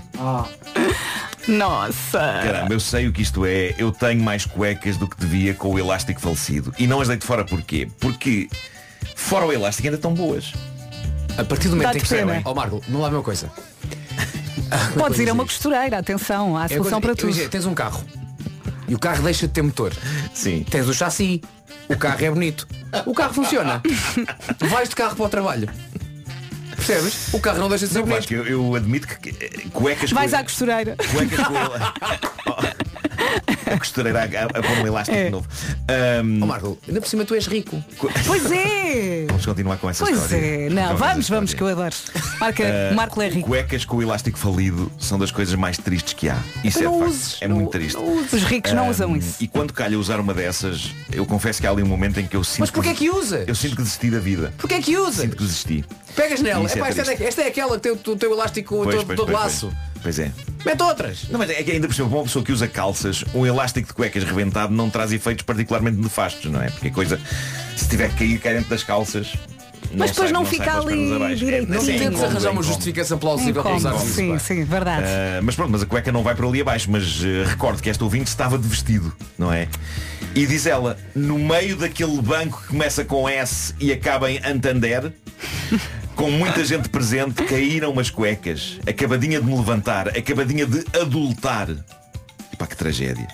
Nossa! Caramba, eu sei o que isto é. Eu tenho mais cuecas do que devia com o elástico falecido. E não as deito fora porquê? Porque fora o elástico ainda estão boas. A partir do momento em que percebem, ó Marco, não lá uma coisa. Podes ir a uma costureira, atenção, há É solução para coisa- tudo. Tens um carro e o carro deixa de ter motor. Sim. Tens o chassi. O carro é bonito. O carro funciona. Vais de carro para o trabalho. Percebes? O carro não deixa de ser Não, bonito. Vasco, eu, eu admito que eh, cuecas Vais com, à costureira. cuecas com a costureira a, a, a pôr um elástico É. de novo. Ahm, Ó Marco, ainda por cima tu és rico. Pois é! Vamos continuar com essa Pois história. é, Continuar não, vamos, vamos, história. que eu adoro. Marca, Ah, Marco é rico. Cuecas com o elástico falido são das coisas mais tristes que há. Isso Então é não facto. uses, é não- muito triste. não. Os ricos não Ahm, usam isso. E quando calha usar uma dessas, eu confesso que há ali um momento em que eu sinto. Mas porquê é que usas? Eu sinto que desisti da vida. Porquê é que usas? Sinto que desisti. Pegas nela. É Epá, esta, é, esta é aquela que tem o teu elástico Pois, todo, pois, todo pois, laço. Pois é. Mete outras. Não, mas é que ainda por cima, para uma pessoa que usa calças, um elástico de cuecas reventado não traz efeitos particularmente nefastos, não é? Porque a coisa, se tiver que cair, cai dentro das calças. Mas depois não sai fica ali. É, Não é tentes incómodo, arranjar é uma justificação plausível para usar isso. sim, sim, verdade. Ah, mas pronto, mas a cueca não vai por ali abaixo, mas eh, recordo que esta ouvinte estava de vestido, não é? E diz ela, no meio daquele banco que começa com S e acaba em Antander, com muita gente presente, caíram umas cuecas, acabadinha de me levantar, acabadinha de adultar. E pá, que tragédia.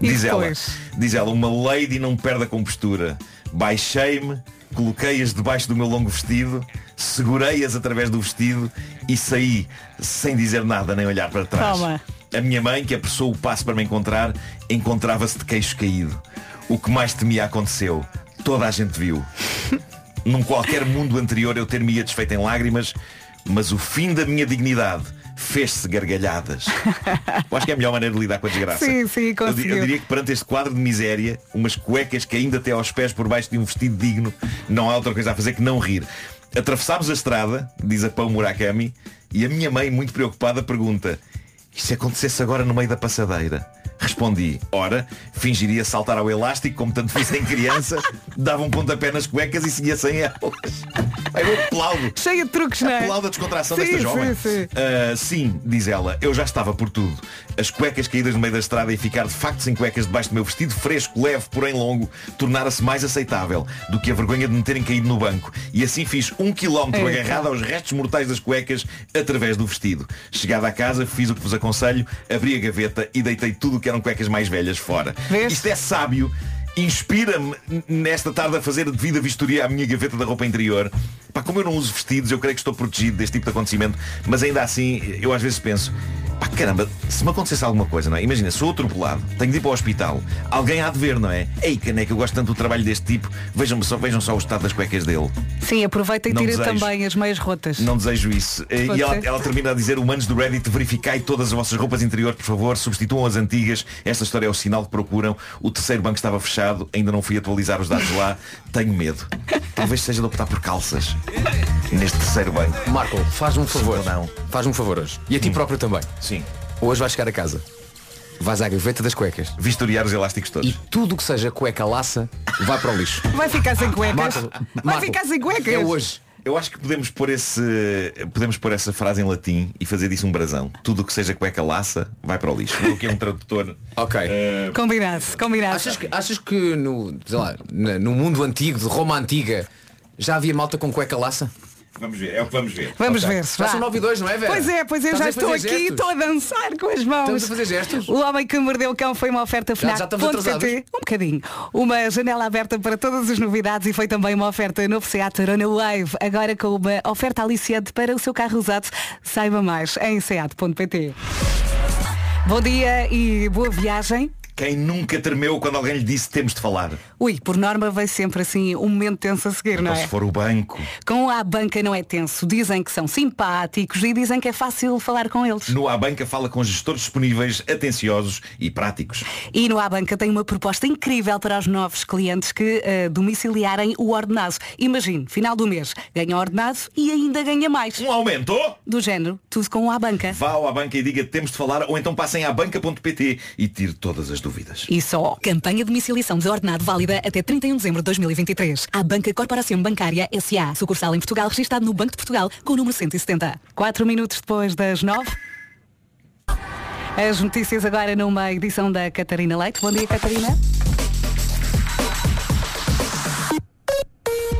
E Diz ela, diz ela, uma lady não perde a compostura. Baixei-me, coloquei-as debaixo do meu longo vestido, segurei-as através do vestido e saí sem dizer nada nem olhar para trás. Toma. A minha mãe, que apressou o passo para me encontrar, encontrava-se de queixo caído. O que mais temia aconteceu. Toda a gente viu. Num qualquer mundo anterior eu ter-me-ia desfeito em lágrimas, mas o fim da minha dignidade fez-se gargalhadas. Eu acho que é a melhor maneira de lidar com a desgraça. Sim, sim, eu, conseguiu. eu diria que perante este quadro de miséria, umas cuecas que ainda até aos pés por baixo de um vestido digno, não há outra coisa a fazer que não rir. Atravessámos a estrada, diz a Pão Murakami, e a minha mãe, muito preocupada, pergunta e se acontecesse agora no meio da passadeira? Respondi, ora, fingiria saltar ao elástico, como tanto fiz em criança, dava um pontapé nas cuecas e seguia sem elas. Eu aplaudo. Cheia de truques, não é? Aplaudo a descontração Sim, desta jovem. sim, sim. Ah, sim, diz ela, eu já estava por tudo. As cuecas caídas no meio da estrada e ficar de facto sem cuecas debaixo do meu vestido fresco, leve, porém longo, tornara-se mais aceitável do que a vergonha de me terem caído no banco. E assim fiz um quilómetro Eita. agarrado aos restos mortais das cuecas através do vestido. Chegada a casa, fiz o que vos aconselho, abri a gaveta e deitei tudo o que eram cuecas mais velhas fora. Isto é sábio. Inspira-me nesta tarde a fazer a devida vistoria à minha gaveta da roupa interior. Pá, como eu não uso vestidos, eu creio que estou protegido deste tipo de acontecimento, mas ainda assim, eu às vezes penso, pá, caramba, se me acontecesse alguma coisa, não é? Imagina, sou atropelado, tenho de ir para o hospital, alguém há de ver, não é? Ei, caneca, eu gosto tanto do trabalho deste tipo, vejam só, vejam só o estado das cuecas dele. Sim, aproveita e Não tira desejo. também as meias rotas. Não desejo isso. Pode E ela, ela termina a dizer, humanos do Reddit, verificai todas as vossas roupas interiores, por favor, substituam as antigas. Esta história é o sinal que procuram. O terceiro banco estava fechado, ainda não fui atualizar os dados lá. Tenho medo. Talvez seja de optar por calças. Neste terceiro banco. Marco, faz-me um favor. Não. Faz-me um favor hoje. E a ti próprio também. Sim. Hoje vais chegar a casa. Vais à gaveta das cuecas. Vistoriar os elásticos todos. E tudo o que seja cueca laça vai para o lixo. Vai ficar sem cuecas. Marco, Vai Marco, ficar sem cuecas. É hoje. Eu acho que podemos pôr esse podemos pôr essa frase em latim e fazer disso um brasão. Tudo o que seja cueca laça vai para o lixo. O que é um tradutor. Ok. eh, Combinado, combinado. Achas que, achas que no, sei lá, no mundo antigo, de Roma antiga, já havia malta com cueca laça? Vamos ver, é o que vamos ver. Vamos Ok. ver. Já são 9 e 2, não é, Vera? Pois é, pois é, Estás já estou aqui, gestos? estou a dançar com as mãos. Estamos a fazer gestos? O homem que mordeu o cão foi uma oferta Já- final. já estamos atrasados? Um bocadinho. Uma janela aberta para todas as novidades e foi também uma oferta novo Seat Arona Wave. Agora com uma oferta aliciante para o seu carro usado. Saiba mais em seat.pt. Bom dia e boa viagem. Quem nunca tremeu quando alguém lhe disse temos de falar? Ui, por norma vai sempre assim um momento tenso a seguir, não Ou é? se for o banco. Com a banca não é tenso. Dizem que são simpáticos e dizem que é fácil falar com eles. No A Banca fala com gestores disponíveis, atenciosos e práticos. E no Abanca tem uma proposta incrível para os novos clientes que eh, domiciliarem o ordenado. Imagine, final do mês, ganha o ordenado e ainda ganha mais. Um aumento? Do género, tudo com o Abanca. Vá ao A Banca e diga temos de falar ou então passem a banca.pt e tire todas as dúvidas. E só. Campanha de domiciliação de ordenado válida até 31 de dezembro de 2023. A Banca Corporação Bancária SA. Sucursal em Portugal, registado no Banco de Portugal, com o número 170. Quatro minutos depois das nove. As notícias agora numa edição da Catarina Leite. Bom dia, Catarina.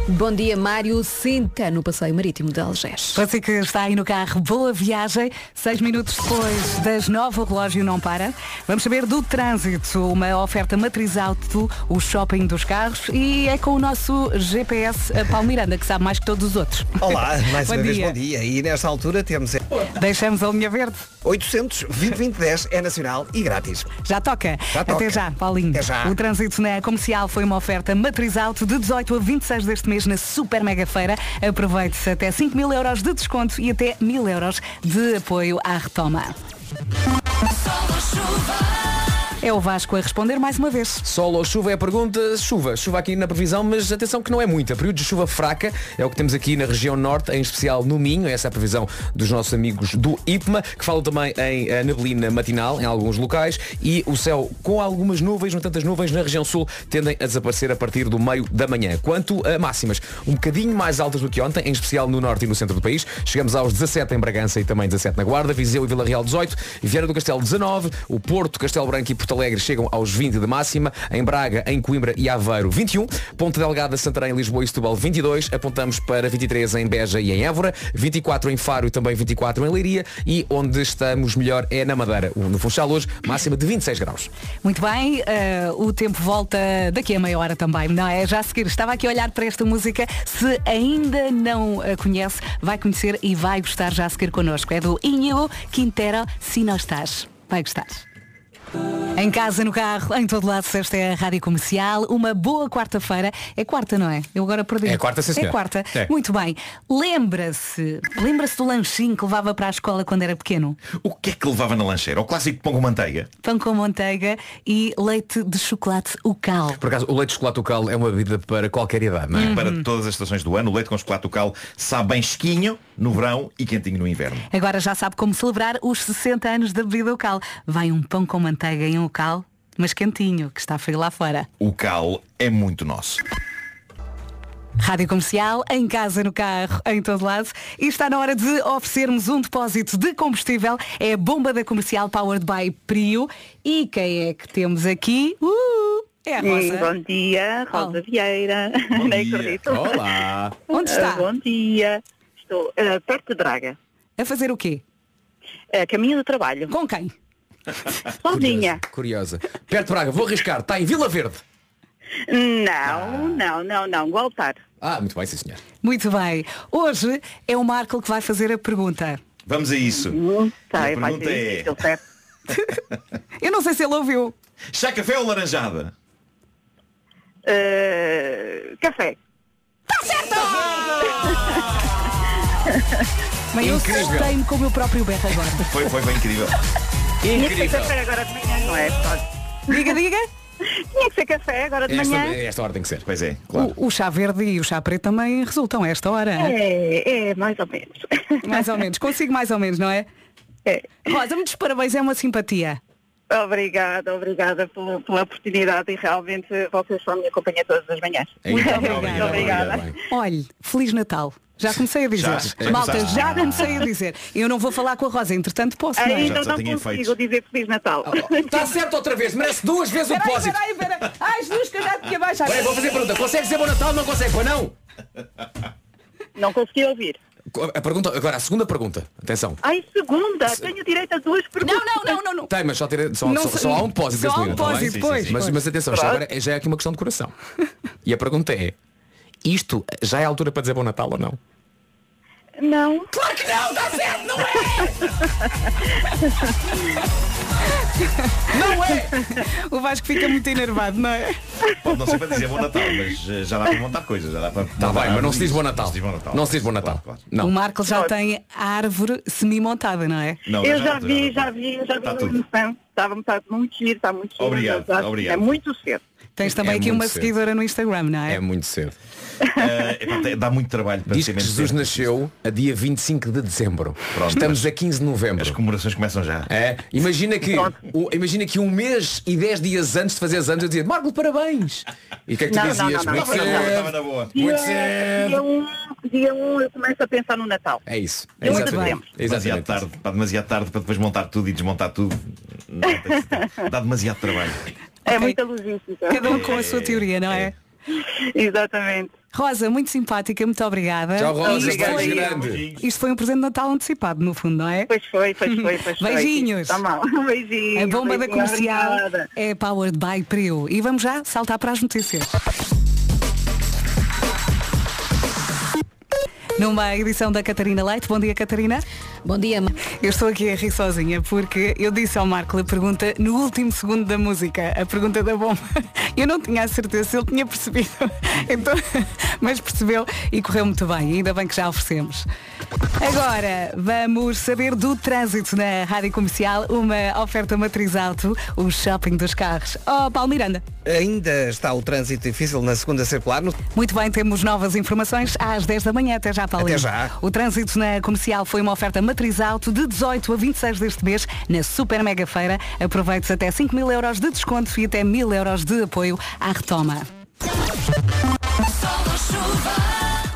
Bom dia, Mário Sinta, no passeio marítimo de Algés. Si que está aí no carro, boa viagem. Seis minutos depois das nove, o relógio não para. Vamos saber do trânsito, uma oferta matriz auto, o shopping dos carros e é com o nosso GPS a Paulo Miranda, que sabe mais que todos os outros. Olá, mais Bom uma vez dia. bom dia. E nesta altura temos Deixamos a linha verde. 800 2010 é nacional e grátis. Já toca. Já Até toca. já, Paulinho. Até já. O trânsito na comercial foi uma oferta matriz auto de 18 a 26 deste mês na Super Mega Feira. Aproveite-se até 5 mil euros de desconto e até mil euros de apoio à retoma. É o Vasco a responder mais uma vez. Sol ou chuva é a pergunta. Chuva. Chuva aqui na previsão, mas atenção que não é muita. Período de chuva fraca é o que temos aqui na região norte, em especial no Minho. Essa é a previsão dos nossos amigos do IPMA, que falam também em eh, neblina matinal em alguns locais e o céu com algumas nuvens, no entanto as nuvens na região sul tendem a desaparecer a partir do meio da manhã. Quanto a máximas, um bocadinho mais altas do que ontem, em especial no norte e no centro do país. Chegamos aos 17 em Bragança e também 17 na Guarda, Viseu e Vila Real 18, Vieira do Castelo 19, o Porto, Castelo Branco e Porto Alegre chegam aos 20 de máxima, em Braga, em Coimbra e Aveiro 21, Ponta Delgada, Santarém, Lisboa e Setúbal 22, apontamos para 23 em Beja e em Évora, 24 em Faro e também 24 em Leiria e onde estamos melhor é na Madeira, no Funchal hoje, máxima de 26 graus. Muito bem, eh, o tempo volta daqui a meia hora também, não é? Já a seguir, estava aqui a olhar para esta música. Se ainda não a conhece, vai conhecer e vai gostar já a seguir connosco. É do Inho Quintero, Se Não Estás. Vai gostar. Em casa, no carro, em todo lado, se esta é a Rádio Comercial. Uma boa quarta-feira. É quarta, não é? Eu agora perdi. É quarta, sim, É quarta. É. Muito bem. Lembra-se, lembra-se do lanchinho que levava para a escola quando era pequeno? O que é que levava na lancheira? O clássico pão com manteiga. Pão com manteiga e leite de chocolate o cal. Por acaso, o leite de chocolate local é uma bebida para qualquer idade, não é? Para todas as estações do ano, o leite com chocolate local sabe bem esquinho no verão e quentinho no inverno. Agora já sabe como celebrar os 60 anos da bebida o cal. Vai um pão com manteiga e um cal, mas quentinho, que está frio lá fora. O cal é muito nosso. Rádio Comercial, em casa, no carro, em todo lado. E está na hora de oferecermos um depósito de combustível. É a bomba da comercial Powered by Prio. E quem é que temos aqui? Uh, é a Sim, Rosa. bom dia, Rosa Vieira. Bom Nem dia. acredito. Olá. Onde está? Bom dia. Estou ah, perto de Braga. A fazer o quê? Ah, caminho do trabalho. Com quem? Sozinha. Curiosa. Perto de Braga, vou arriscar. Está em Vila Verde. Não, não, não, não. Gualtar. Ah, muito bem, sim senhor. Muito bem. Hoje é o Marco que vai fazer a pergunta. Vamos a isso. Tá, a pergunta é, certo? Eu não sei se ele ouviu. chá café ou laranjada? Ah, café. Mas eu Incrível. assustei-me com o meu próprio berro agora. Foi, foi, foi incrível. Tinha que ser café agora de manhã, não é? Pronto. Diga, diga. Tinha que ser café agora de Esta, manhã. esta hora tem que ser. Pois é, O, o chá verde e o chá preto também resultam a esta hora. É, é, mais ou menos. Mais ou menos. Consigo mais ou menos, não é? É. Rosa, muitos parabéns, é uma simpatia. Obrigada, obrigada pela, pela oportunidade e realmente vocês são a minha companhia todas as manhãs. Muito obrigada. Olhe, Feliz Natal. Já comecei a dizer. Já, já Malta, já comecei a dizer. Eu não vou falar com a Rosa, entretanto posso, não é? Ainda não consigo dizer Feliz Natal. Está certo outra vez, merece duas vezes o Peraí, depósito. peraí, peraí. Ai, Jesus, que eu já tinha baixado. Bem, vou fazer a pergunta. Consegue dizer bom Natal? Não consegue, pois não? Não consegui ouvir. A pergunta, agora, a segunda pergunta. Atenção. Ai, segunda, tenho direito a duas perguntas. Não, não, não, não, não. Tem, mas só, tira- só, Não só, só há um depósito Só há um tá bem? depósito, Sim, sim, pois, sim. Mas, mas atenção, Pronto. agora já é aqui uma questão de coração. E a pergunta é, isto já é a altura para dizer bom Natal ou não? Não. Claro que não, está certo, não é? Não é! O Vasco fica muito enervado, não é? Pode não ser para dizer bom Natal, mas eh, já dá para montar coisas. Já dá para Está bem, mas não se diz bom Natal. Não se diz bom Natal. Não se diz bom Natal. Não. O Marco já tem a árvore semi-montada, não é? eu já vi, já vi, já vi Está a tudo. emoção. Está, está muito giro, está muito giro. Obrigado, mas acho- obrigado. É muito cedo. Tens também É aqui muito uma cedo. seguidora no Instagram, não é? É muito cedo. Tem- dá muito trabalho para Diz que Jesus cedo. nasceu a dia 25 de dezembro. Pronto, Estamos a 15 de novembro. As comemorações começam já. É, imagina que, o- imagina que um mês e 10 dias antes de fazeres anos eu dizia, Marco, parabéns. E o que é que tu Não, dizias? não, não, Muito não, não, não, cedo. Estava na boa. Muito Dia, cedo. dia, um, dia um eu começo a pensar no Natal. É isso. É muito exatamente. Demasiado tarde, pá, demasiado tarde para depois montar tudo e desmontar tudo. Dá demasiado trabalho. É muita logística. Cada um com a sua teoria, não é? Exatamente. Rosa, muito simpática, muito obrigada. Tchau, Rosa, Isto foi- grande. Isto foi um presente de Natal antecipado, no fundo, não é? Pois foi, pois foi, pois foi. Beijinhos. Tá mal. Beijinhos. A bomba da comercial obrigada. é Powered by Prio. E vamos já saltar para as notícias. Numa edição da Catarina Leite. Bom dia, Catarina. Bom dia. Eu estou aqui a rir sozinha porque eu disse ao Marco a pergunta no último segundo da música, a pergunta da bomba. Eu não tinha a certeza se ele tinha percebido. Então, mas percebeu e correu muito bem. Ainda bem que já oferecemos. Agora vamos saber do trânsito na Rádio Comercial, uma oferta matriz alto, o shopping dos carros. Oh, Paulo Miranda. Ainda está o trânsito difícil na segunda circular. No... Muito bem, temos novas informações às 10 da manhã. Até já, Paulo. Até já. O trânsito na comercial foi uma oferta matriz alto de 18 a 26 deste mês na Super Mega Feira. Aproveite até 5 mil euros de desconto e até mil euros de apoio à retoma.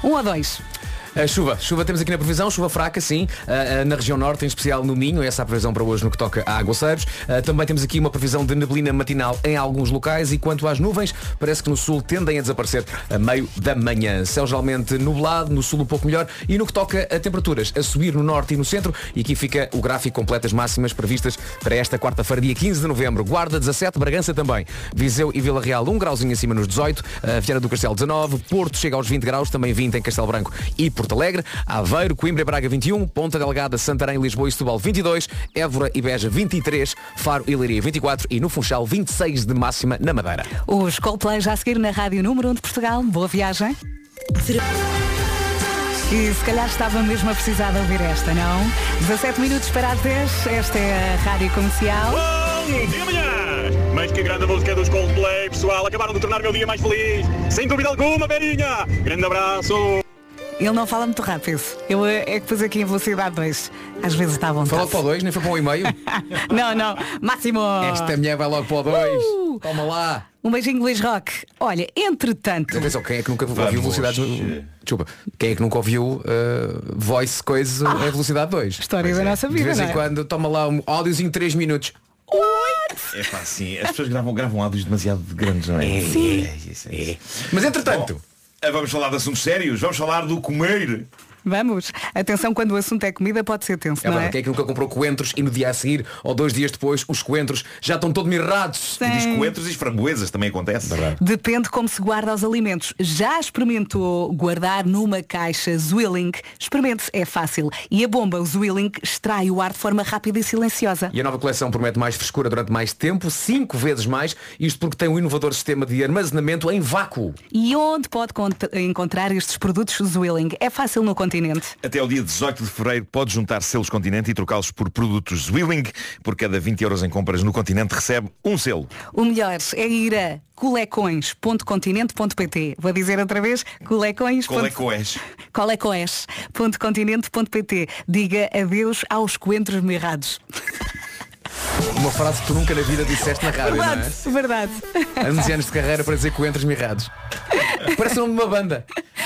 Um a dois. A chuva, chuva temos aqui na previsão, chuva fraca, sim, ah, ah, na região norte, em especial no Minho, essa é a previsão para hoje no que toca a aguaceiros. Ah, também temos aqui uma previsão de neblina matinal em alguns locais e quanto às nuvens, parece que no sul tendem a desaparecer a meio da manhã. Céu geralmente nublado, no sul um pouco melhor e no que toca a temperaturas, a subir no norte e no centro e aqui fica o gráfico completo das máximas previstas para esta quarta-feira, dia 15 de novembro. Guarda 17, Bragança também. Viseu e Vila Real um grauzinho acima nos 18, ah, Viana do Castelo 19, Porto chega aos 20 graus, também 20 em Castelo Branco e Porto Alegre, Aveiro, Coimbra e Braga 21, Ponta Delgada, Santarém, Lisboa e Setúbal 22, Évora e Beja 23, Faro e Leiria 24 e no Funchal 26 de máxima na Madeira. Os Coldplay já a seguir na Rádio Número 1 de Portugal. Boa viagem. E se calhar estava mesmo a precisar de ouvir esta, não? 17 minutos para as 10. Esta é a Rádio Comercial. Bom dia, manhã! Mas que grande música dos Coldplay, pessoal. Acabaram de tornar o meu dia mais feliz. Sem dúvida alguma, Berinha. Grande abraço. Ele não fala muito rápido. Eu eh, é que pus aqui em velocidade 2. Às vezes está à vontade. Falou para o 2, nem foi para o e-mail. não, não. Máximo. Esta mulher vai logo para o 2. Uh! Toma lá. Um beijinho, Luís Rock. Olha, entretanto. Atenção, quem é que nunca Vamos. ouviu velocidade. Desculpa. Quem é que nunca ouviu uh, voice coisa Ah. em velocidade 2? História da nossa De vida, vez não em é? quando toma lá um áudiozinho 3 minutos. É pá, sim. As pessoas gravam, gravam áudios demasiado grandes, não é? Sim. É, isso é, isso. Mas entretanto. Bom, vamos falar de assuntos sérios. Vamos falar do comer. Vamos. Atenção, quando o assunto é comida, pode ser tenso, É não verdade, é? quem é que nunca comprou coentros e no dia a seguir ou dois dias depois os coentros já estão todos mirrados. Sim. E diz coentros e framboesas também acontece. Depende como se guarda os alimentos. Já experimentou guardar numa caixa Zwilling? Experimente, é fácil. E a bomba, o Zwilling, extrai o ar de forma rápida e silenciosa. E a nova coleção promete mais frescura durante mais tempo, cinco vezes mais, isto porque tem um inovador sistema de armazenamento em vácuo. E onde pode cont- encontrar estes produtos Zwilling? É fácil no continente. Até ao dia 18 de fevereiro pode juntar selos Continente e trocá-los por produtos Zwilling. Por cada 20 euros em compras no Continente recebe um selo. O melhor é ir a colecões.continente.pt Vou dizer outra vez, colecões. És? colecões.continente.pt Diga adeus aos coentros mirrados. Uma frase que tu nunca na vida disseste na rádio, Verdade, verdade. não é? 11 anos de carreira para dizer coentros mirrados. Parece o nome de uma banda.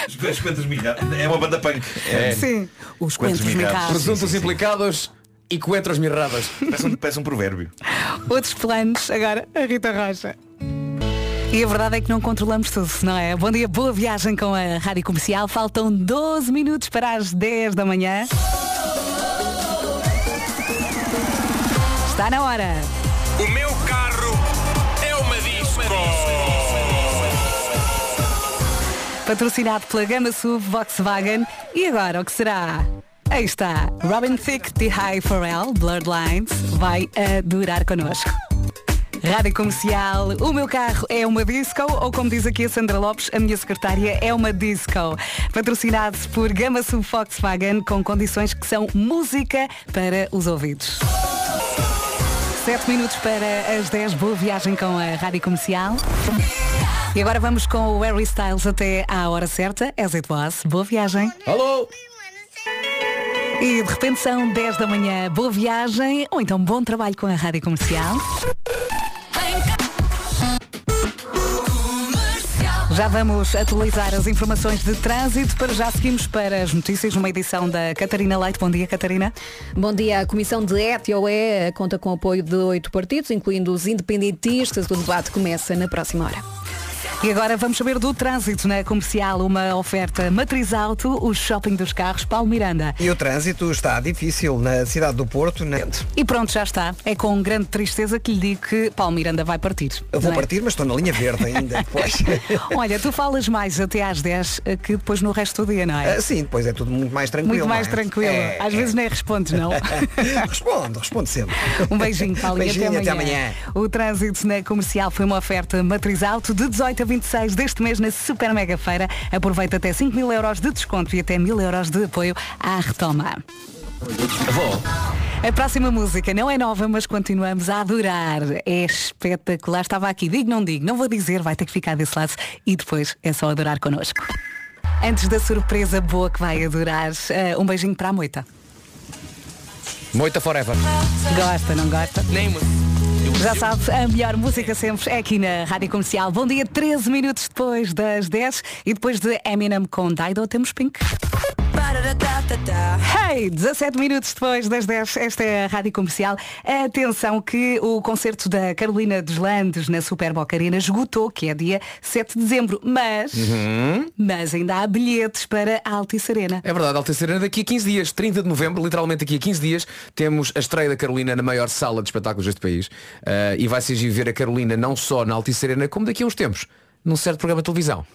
Os coentros mirrados. É uma banda punk. É. Sim. Os Coentros coentros mirrados. mirrados. Presuntos sim, sim. implicados e coentros mirrados. Parece um, parece um provérbio. Outros planos, agora a Rita Rocha. E a verdade é que não controlamos tudo, não é? Bom dia, boa viagem com a Rádio Comercial. Faltam 12 minutos para as 10 da manhã. Está na hora. O meu carro é uma disco. Patrocinado pela Gama SUV Volkswagen. E agora, o que será? Aí está. Robin Thicke, The High Pharrell, Blurred Lines, vai adorar connosco. Rádio Comercial, o meu carro é uma disco, ou como diz aqui a Sandra Lopes, a minha secretária é uma disco. Patrocinado por Gama SUV Volkswagen, com condições que são música para os ouvidos. 7 minutos para as 10, boa viagem com a Rádio Comercial. E agora vamos com o Harry Styles até à hora certa, as it was. Boa viagem. Alô? E de repente são 10 da manhã, boa viagem, ou então bom trabalho com a Rádio Comercial. Já vamos atualizar as informações de trânsito. Para já seguimos para as notícias numa edição da Catarina Leite. Bom dia, Catarina. Bom dia. A Comissão de ETOE conta com o apoio de oito partidos, incluindo os independentistas. O debate começa na próxima hora. E agora vamos saber do trânsito na comercial, uma oferta matriz alto, o shopping dos carros, Paulo Miranda. E o trânsito está difícil na cidade do Porto. Na... E pronto, já está. É com grande tristeza que lhe digo que Paulo Miranda vai partir. Eu vou é? partir, mas estou na linha verde ainda depois. Olha, tu falas mais até às 10 que depois no resto do dia, não é? Ah, sim, depois é tudo muito mais tranquilo. Muito mais é? tranquilo. É, Às é. vezes nem respondes, não. respondo, respondo sempre. Um beijinho, Paulo. e Beijinho, até até amanhã. amanhã. O trânsito na comercial foi uma oferta matriz alto de 18 a 26 deste mês na Super Mega Feira. Aproveita até 5 mil euros de desconto e até mil euros de apoio à retoma. A próxima música não é nova, mas continuamos a adorar. É espetacular. Estava aqui, digo, não digo, não vou dizer, vai ter que ficar desse lado e depois é só adorar connosco. Antes da surpresa boa que vai adorar, eh, um beijinho para a moita. Moita forever. Gosta, não gosta? Nem Já sabe, a melhor música sempre é aqui na Rádio Comercial. Bom dia, 13 minutos depois das 10 e depois de Eminem com Dido temos Pink. Hey, 17 minutos depois das 10, esta é a Rádio Comercial. Atenção que o concerto da Carolina dos Landes na Super Boca Arena esgotou, que é dia 7 de dezembro, mas, mas ainda há bilhetes para a Altice Arena. É verdade, Altice Arena daqui a 15 dias, 30 de novembro, literalmente daqui a 15 dias, temos a estreia da Carolina na maior sala de espetáculos deste país. Ah, e vai ser giro ver a Carolina não só na Altice Arena, como daqui a uns tempos. Num certo programa de televisão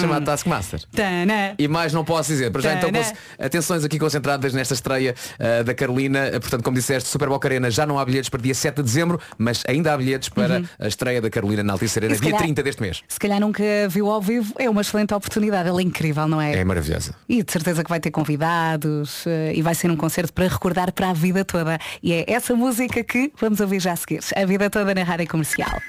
chamado Taskmaster. Tana. E mais não posso dizer. Para já então, cons- atenções aqui concentradas nesta estreia ah, da Carolina. Ah, Portanto, como disseste, Super Boca Arena já não há bilhetes para dia 7 de dezembro, mas ainda há bilhetes para Uhum. a estreia da Carolina na Altice Arena, dia calhar- 30 deste mês. Se calhar nunca viu ao vivo, é uma excelente oportunidade. Ela é incrível, não é? É maravilhosa. E de certeza que vai ter convidados eh, e vai ser um concerto para recordar para a vida toda. E é essa música que vamos ouvir já a seguir. A vida toda na rádio comercial.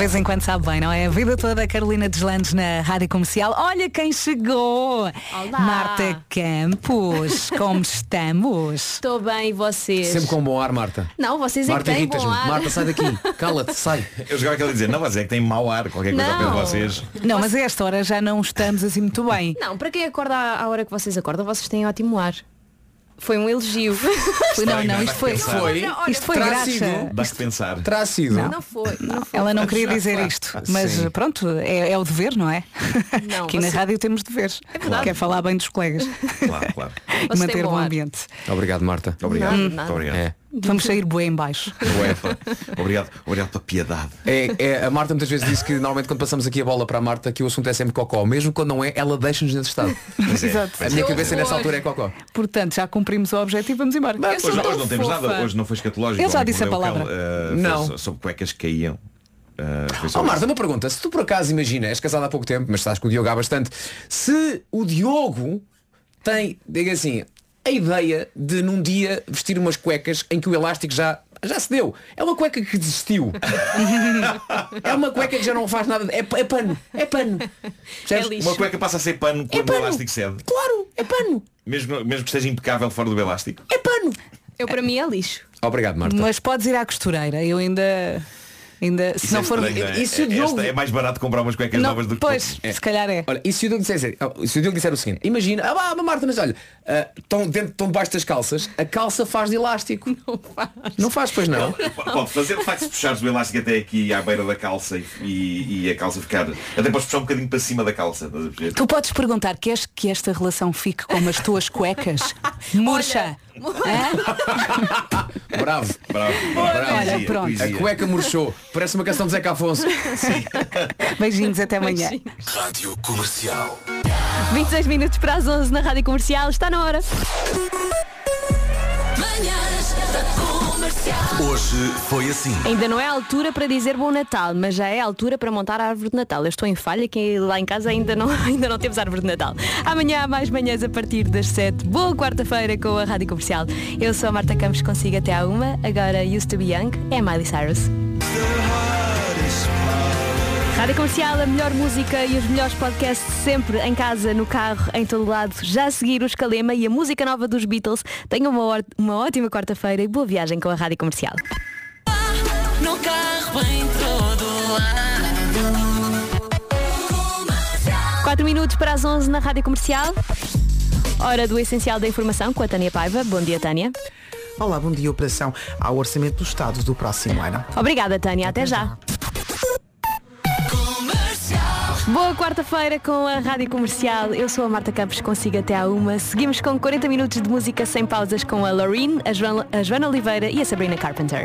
De vez em quando sabe bem, não é? A vida toda a Carolina Deslandes na rádio comercial. Olha quem chegou! Marta Campos, como estamos? Estou bem, e vocês? Sempre com bom ar, Marta. Não, vocês é Marta que têm irritas-me. bom ar. Marta, sai daqui. Cala-te, sai. Eu jogava aquele a dizer, não, mas é que tem mau ar, qualquer coisa ao pé de Não. vocês. Não, mas a esta hora já não estamos assim muito bem. Não, para quem acorda à à hora que vocês acordam, vocês têm ótimo ar. Foi um elogio. Não, não, isto foi, Foi? isto foi Terá sido. Dá-se pensar. Terá sido. Não. Não foi, não foi. Ela não queria dizer isto, mas Sim. pronto, é, é o dever, não é? Não, Aqui na você- rádio temos deveres. É verdade. Quer falar bem dos colegas. Claro, claro. E manter tem bom ambiente. Obrigado, Marta. Obrigado. Nada. obrigado. É. Vamos sair bué em baixo. Ué, obrigado. Obrigado pela piedade. É, é, a Marta muitas vezes disse que normalmente quando passamos aqui a bola para a Marta que o assunto é sempre cocó. Mesmo quando não é, ela deixa-nos nesse estado. Mas é. Exato. A minha cabeça nessa altura é cocó. Portanto, já cumprimos o objetivo, vamos embora. Hoje, sou não- hoje não temos fofa. nada, hoje não foi escatológico. Eu já disse a palavra. Uh, Não. foi Sobre cuecas que caíam. Uh, Oh Marta, uma pergunta. Se tu por acaso imagina, és casada há pouco tempo, mas estás com o Diogo há bastante, se o Diogo tem, diga assim, a ideia de num dia vestir umas cuecas em que o elástico já, já se deu. É uma cueca que desistiu. é uma cueca que já não faz nada. É, é pano. É pano. É lixo. Uma cueca passa a ser pano quando pano. o elástico cede. Claro, é pano. Mesmo, mesmo que esteja impecável fora do elástico. É pano. Eu para mim é lixo. Obrigado, Marta. Mas podes ir à costureira. Eu ainda. Ainda se Isso não é for. estranho, não é? e se o Esta Diogo- é mais barato comprar umas cuecas Não, novas do que pois, poucas. se calhar é. Olha, e se o Diogo disser, oh, se o Diogo disser o seguinte, imagina, ah, vá, Marta, mas olha, ah, estão dentro, estão debaixo das calças, a calça faz de elástico. Não faz. Não faz, pois não. Pode fazer o facto de puxares o elástico até aqui à beira da calça e, e- a calça ficar. Até podes puxar um bocadinho para cima da calça. Tu podes perguntar, queres que esta relação fique como as tuas cuecas? Murcha! Hã? Bravo. Bravo. Bravo. Olha, Poesia, pronto. A poesia. cueca murchou. Parece uma canção de Zeca Afonso. Beijinhos, até amanhã. Rádio Comercial. 26 minutos para as 11 na Rádio Comercial. Está na hora. Hoje foi assim. Ainda não é a altura para dizer bom Natal, mas já é a altura para montar a árvore de Natal. Eu estou em falha, que lá em casa ainda não, ainda não temos árvore de Natal. Amanhã há mais manhãs a partir das 7. Boa quarta-feira com a Rádio Comercial. Eu sou a Marta Campos, consigo até à uma. Agora Used to Be Young é Miley Cyrus. Rádio Comercial, a melhor música e os melhores podcasts sempre em casa, no carro, em todo lado. Já a seguir o Escalema e a música nova dos Beatles. Tenham uma, uma ótima quarta-feira e boa viagem com a Rádio Comercial. No carro em todo lado. 4 minutos para as 11 na Rádio Comercial. Hora do Essencial da Informação com a Tânia Paiva. Bom dia, Tânia. Olá, bom dia. Operação ao Orçamento do Estado do próximo ano. Obrigada, Tânia. Até já. Boa quarta-feira com a Rádio Comercial. Eu sou a Marta Campos, consigo até à uma. Seguimos com 40 minutos de música sem pausas com a Loreen, a Joana, a Joana Oliveira e a Sabrina Carpenter.